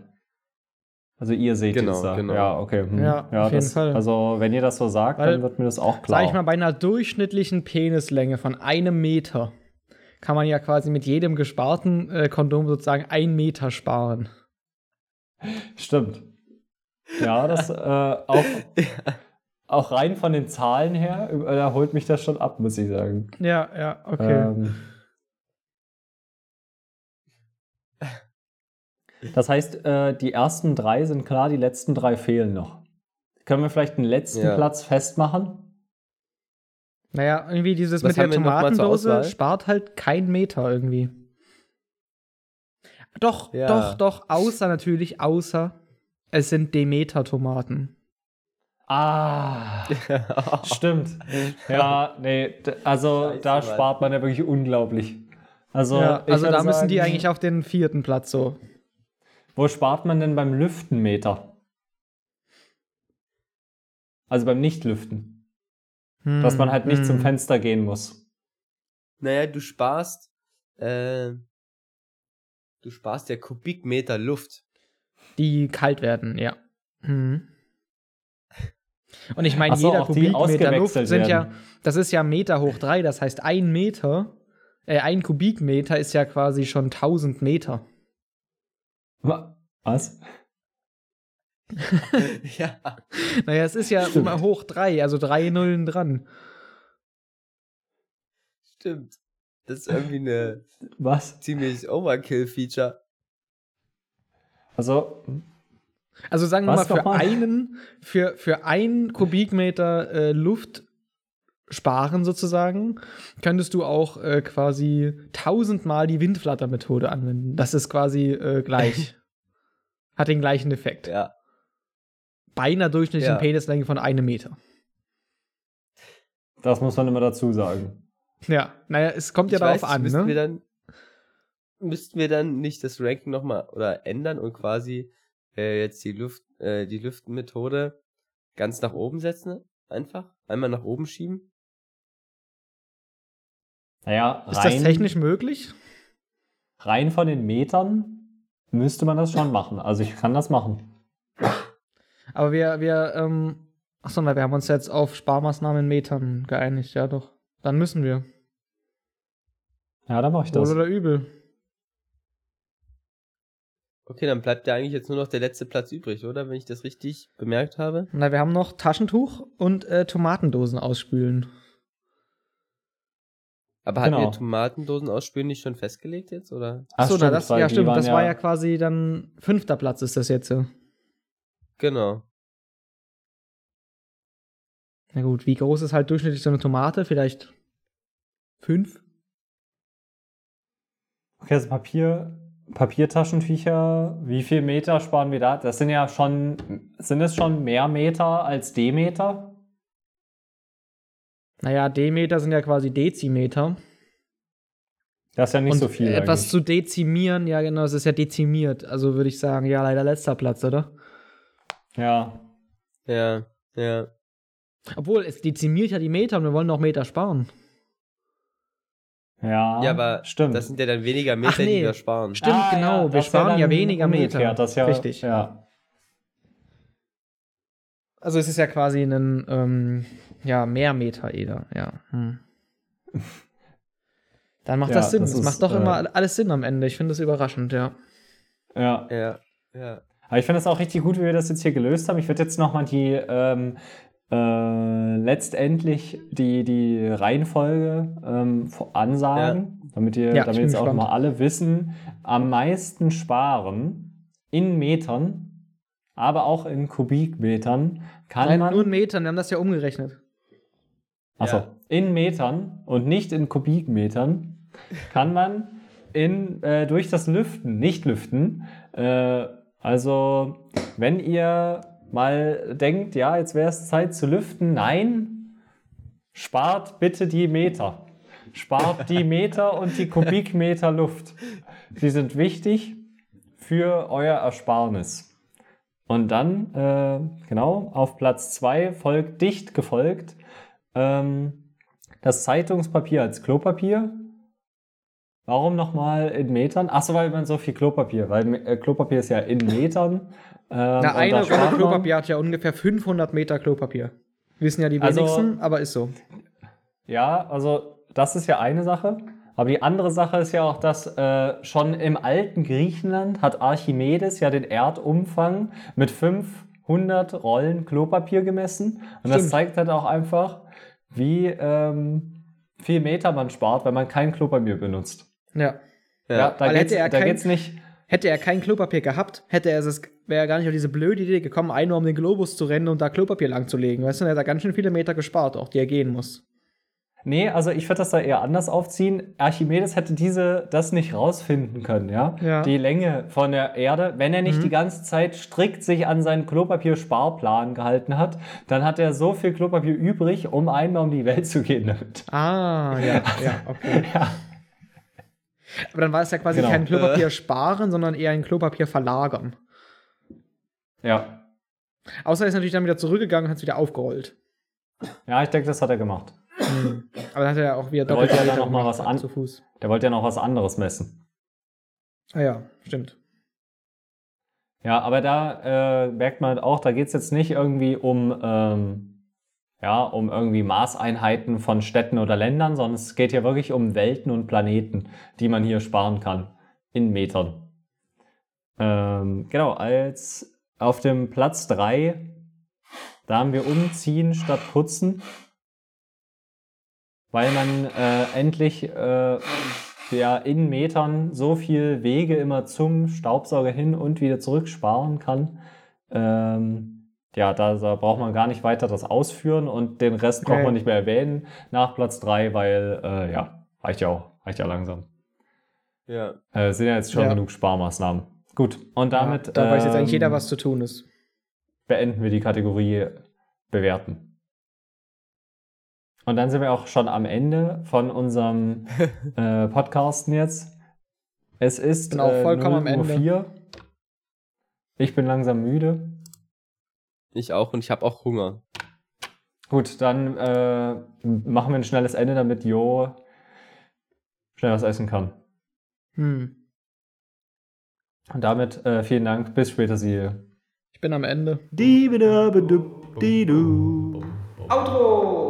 S2: Also ihr seht
S3: Genau,
S2: es da.
S3: genau.
S2: Ja, okay. hm.
S4: Ja, auf jeden
S2: das,
S4: Fall.
S2: Also wenn ihr das so sagt,
S4: Weil,
S2: dann wird mir das auch klar.
S4: Sag ich mal, bei einer durchschnittlichen Penislänge von einem Meter kann man ja quasi mit jedem gesparten äh, Kondom sozusagen ein Meter sparen.
S2: Stimmt. Ja, das äh, auch, auch rein von den Zahlen her, da holt mich das schon ab, muss ich sagen.
S4: Ja, ja, okay.
S2: Ähm, das heißt, äh, die ersten drei sind klar, die letzten drei fehlen noch. Können wir vielleicht einen letzten
S3: Ja.
S2: Platz festmachen?
S4: Naja, irgendwie dieses
S3: Was
S4: mit der Tomatendose spart halt kein Meter irgendwie. Doch,
S3: Ja.
S4: doch, doch, außer natürlich, außer es sind Demeter-Tomaten.
S2: Ah, stimmt. Ja, nee, also
S3: Scheiße,
S2: da spart man ja wirklich unglaublich. Also,
S4: ja, also da müssen die
S2: sagen,
S4: eigentlich auf den vierten Platz so.
S2: Wo spart man denn beim Lüftenmeter? Also beim Nichtlüften. Dass man halt nicht zum
S4: Hm.
S2: Fenster gehen muss.
S3: Naja, du sparst, äh, du sparst ja Kubikmeter Luft.
S4: Die kalt werden, ja. Hm. Und ich meine,
S2: so,
S4: jeder Kubikmeter Luft sind ja,
S2: werden.
S4: das ist ja Meter hoch drei, das heißt ein Meter, äh, ein Kubikmeter ist ja quasi schon 1000 Meter.
S2: Wa- Was?
S3: ja.
S4: Naja, es ist ja
S2: Stimmt.
S4: immer hoch drei, also drei Nullen dran.
S3: Stimmt. Das ist irgendwie eine
S2: Was?
S3: ziemlich Overkill-Feature.
S2: Also,
S4: Also sagen wir
S2: Was
S4: mal, für
S2: nochmal?
S4: einen, für, für einen Kubikmeter äh, Luft sparen sozusagen, könntest du auch äh, quasi tausendmal die Windflatter-Methode anwenden. Das ist quasi äh, gleich. Hat den gleichen Effekt.
S3: Ja.
S4: Bei einer durchschnittlichen
S3: Ja.
S4: Penislänge von einem Meter.
S2: das muss man immer dazu sagen.
S4: Ja, naja, es kommt ja
S3: Ich
S4: darauf
S3: weiß,
S4: an,
S3: müssten wir
S4: ne?
S3: dann müssten wir dann nicht das Ranking nochmal oder ändern und quasi äh, jetzt die Luft äh, die Lüftenmethode ganz nach oben setzen einfach einmal nach oben schieben
S2: Naja,
S4: Ist
S2: rein,
S4: das technisch möglich?
S2: rein von den Metern müsste man das schon machen. Also ich kann das machen.
S4: Aber wir, wir, ähm, achso, na, wir haben uns jetzt auf Sparmaßnahmen in Metern geeinigt, ja doch. Dann müssen wir.
S2: Ja, dann mache ich das.
S4: Wohl oder übel.
S3: Okay, dann bleibt ja eigentlich jetzt nur noch der letzte Platz übrig, oder? Wenn ich das richtig bemerkt habe.
S4: Na, wir haben noch Taschentuch und äh, Tomatendosen ausspülen.
S3: Aber hatten
S2: Genau.
S3: wir Tomatendosen ausspülen nicht schon festgelegt jetzt, oder?
S2: Ach,
S4: Achso, na, das, ja, stimmt. Das war ja quasi dann fünfter Platz ist das jetzt. ja.
S3: Genau.
S4: Na gut, wie groß ist halt durchschnittlich so eine Tomate? Vielleicht fünf?
S2: Okay, also Papier, Papiertaschentücher, wie viel Meter sparen wir da? Das sind ja schon, sind es schon mehr Meter als Demeter?
S4: Naja, Demeter sind ja quasi Dezimeter.
S2: Das ist ja nicht
S4: und
S2: so viel.
S4: etwas
S2: eigentlich.
S4: zu dezimieren, ja genau, es ist ja dezimiert. Also würde ich sagen, ja, leider letzter Platz, oder?
S2: Ja.
S3: Ja, ja.
S4: Obwohl, es dezimiert ja die Meter und wir wollen noch Meter sparen.
S2: Ja,
S3: ja, aber
S2: stimmt.
S3: das sind ja dann weniger Meter,
S4: Ach, nee.
S3: die wir sparen.
S4: Stimmt,
S2: Ah,
S4: genau,
S2: ja,
S4: wir
S2: das
S4: sparen ja weniger Meter.
S2: Das ja,
S4: Richtig.
S2: Ja.
S4: Also es ist ja quasi ein, ähm, ja, mehr Meter eher, ja. Hm. Dann macht
S2: Ja,
S4: das Sinn.
S2: das
S4: Das,
S2: ist,
S4: macht doch
S2: äh,
S4: immer alles Sinn am Ende. Ich finde das überraschend, ja.
S2: ja.
S3: Ja, ja.
S2: Aber ich finde es auch richtig gut, wie wir das jetzt hier gelöst haben. Ich würde jetzt nochmal die ähm, äh, letztendlich die, die Reihenfolge ähm, ansagen, damit ihr,
S4: Ja,
S2: damit jetzt auch
S4: gespannt.
S2: mal alle wissen, am meisten sparen in Metern, aber auch in Kubikmetern kann
S4: Nein,
S2: man.
S4: nur in Metern, wir haben das ja umgerechnet.
S2: Achso,
S3: Ja.
S2: in Metern und nicht in Kubikmetern kann man in, äh, durch das Lüften, nicht lüften, äh, also wenn ihr mal denkt, ja, jetzt wäre es Zeit zu lüften, nein, spart bitte die Meter. Spart die Meter und die Kubikmeter Luft. Sie sind wichtig für euer Ersparnis. Und dann, äh, genau, auf Platz 2 folgt dicht gefolgt ähm, das Zeitungspapier als Klopapier. Warum nochmal in Metern? Achso, weil man so viel Klopapier, weil äh, Klopapier ist ja in Metern. Ähm,
S4: Na, eine Rolle Klopapier hat ja ungefähr 500 Meter Klopapier. Wissen ja die
S2: Also-
S4: wenigsten, aber ist so.
S2: Ja, also das ist ja eine Sache. Aber die andere Sache ist ja auch, dass äh, schon im alten Griechenland hat Archimedes ja den Erdumfang mit 500 Rollen Klopapier gemessen. Und das
S4: Stimmt.
S2: zeigt halt auch einfach, wie ähm, viel Meter man spart, wenn man kein Klopapier benutzt.
S4: Ja.
S2: Ja,
S3: Ja.
S2: da, geht's,
S4: hätte er
S2: da
S4: kein-
S2: geht's nicht.
S4: Hätte er kein Klopapier gehabt, hätte er es, wäre er gar nicht auf diese blöde Idee gekommen, einen nur um den Globus zu rennen und da Klopapier lang zu legen. Weißt du, er hat da ganz schön viele Meter gespart, auch die er gehen muss.
S2: Nee, also ich würde das da eher anders aufziehen. Archimedes hätte diese das nicht rausfinden können, ja?
S4: Ja.
S2: Die Länge von der Erde, wenn er nicht
S4: Mhm.
S2: die ganze Zeit strikt sich an seinen Klopapier-Sparplan gehalten hat, dann hat er so viel Klopapier übrig, um einmal um die Welt zu gehen damit.
S4: Ah, ja, ja, okay.
S2: Ja.
S4: Aber dann war es ja quasi
S2: Genau.
S4: kein Klopapier sparen, sondern eher ein Klopapier verlagern.
S2: Ja.
S4: Außer er ist natürlich dann wieder zurückgegangen und hat es wieder aufgerollt.
S2: Ja, ich denke, das hat er gemacht.
S4: Aber dann hat er ja auch wieder
S2: Da wollte er
S4: Meter
S2: ja noch mal was an-
S4: zu Fuß.
S2: Der wollte ja noch was anderes messen.
S4: Ah ja, stimmt.
S2: Ja, aber da äh, merkt man auch, da geht es jetzt nicht irgendwie um, ähm, ja, um irgendwie Maßeinheiten von Städten oder Ländern, sondern es geht hier wirklich um Welten und Planeten, die man hier sparen kann in Metern. Ähm, genau, als auf dem Platz 3, da haben wir umziehen statt putzen, weil man äh, endlich äh, ja in Metern so viel Wege immer zum Staubsauger hin und wieder zurück sparen kann. Ähm, ja, da, da braucht man gar nicht weiter das ausführen und den Rest braucht
S4: Okay.
S2: man nicht mehr erwähnen nach Platz 3, weil äh, ja, reicht ja auch, reicht ja langsam.
S3: Ja.
S2: Äh, sind ja jetzt schon
S4: Ja.
S2: genug Sparmaßnahmen. Gut, und damit
S4: ja, da weiß jetzt eigentlich jeder,
S2: ähm,
S4: was zu tun ist.
S2: beenden wir die Kategorie bewerten. Und dann sind wir auch schon am Ende von unserem äh, Podcasten jetzt. Es ist
S4: Bin auch
S2: äh,
S4: vollkommen am
S2: 0 Uhr
S4: Ende.
S2: 4. Ich bin langsam müde.
S3: Ich auch und ich habe auch Hunger.
S2: Gut, dann äh, machen wir ein schnelles Ende, damit Jo schnell was essen kann.
S4: Hm.
S2: Und damit äh, vielen Dank. Bis später, Sie.
S4: Ich bin am Ende.
S7: Outro!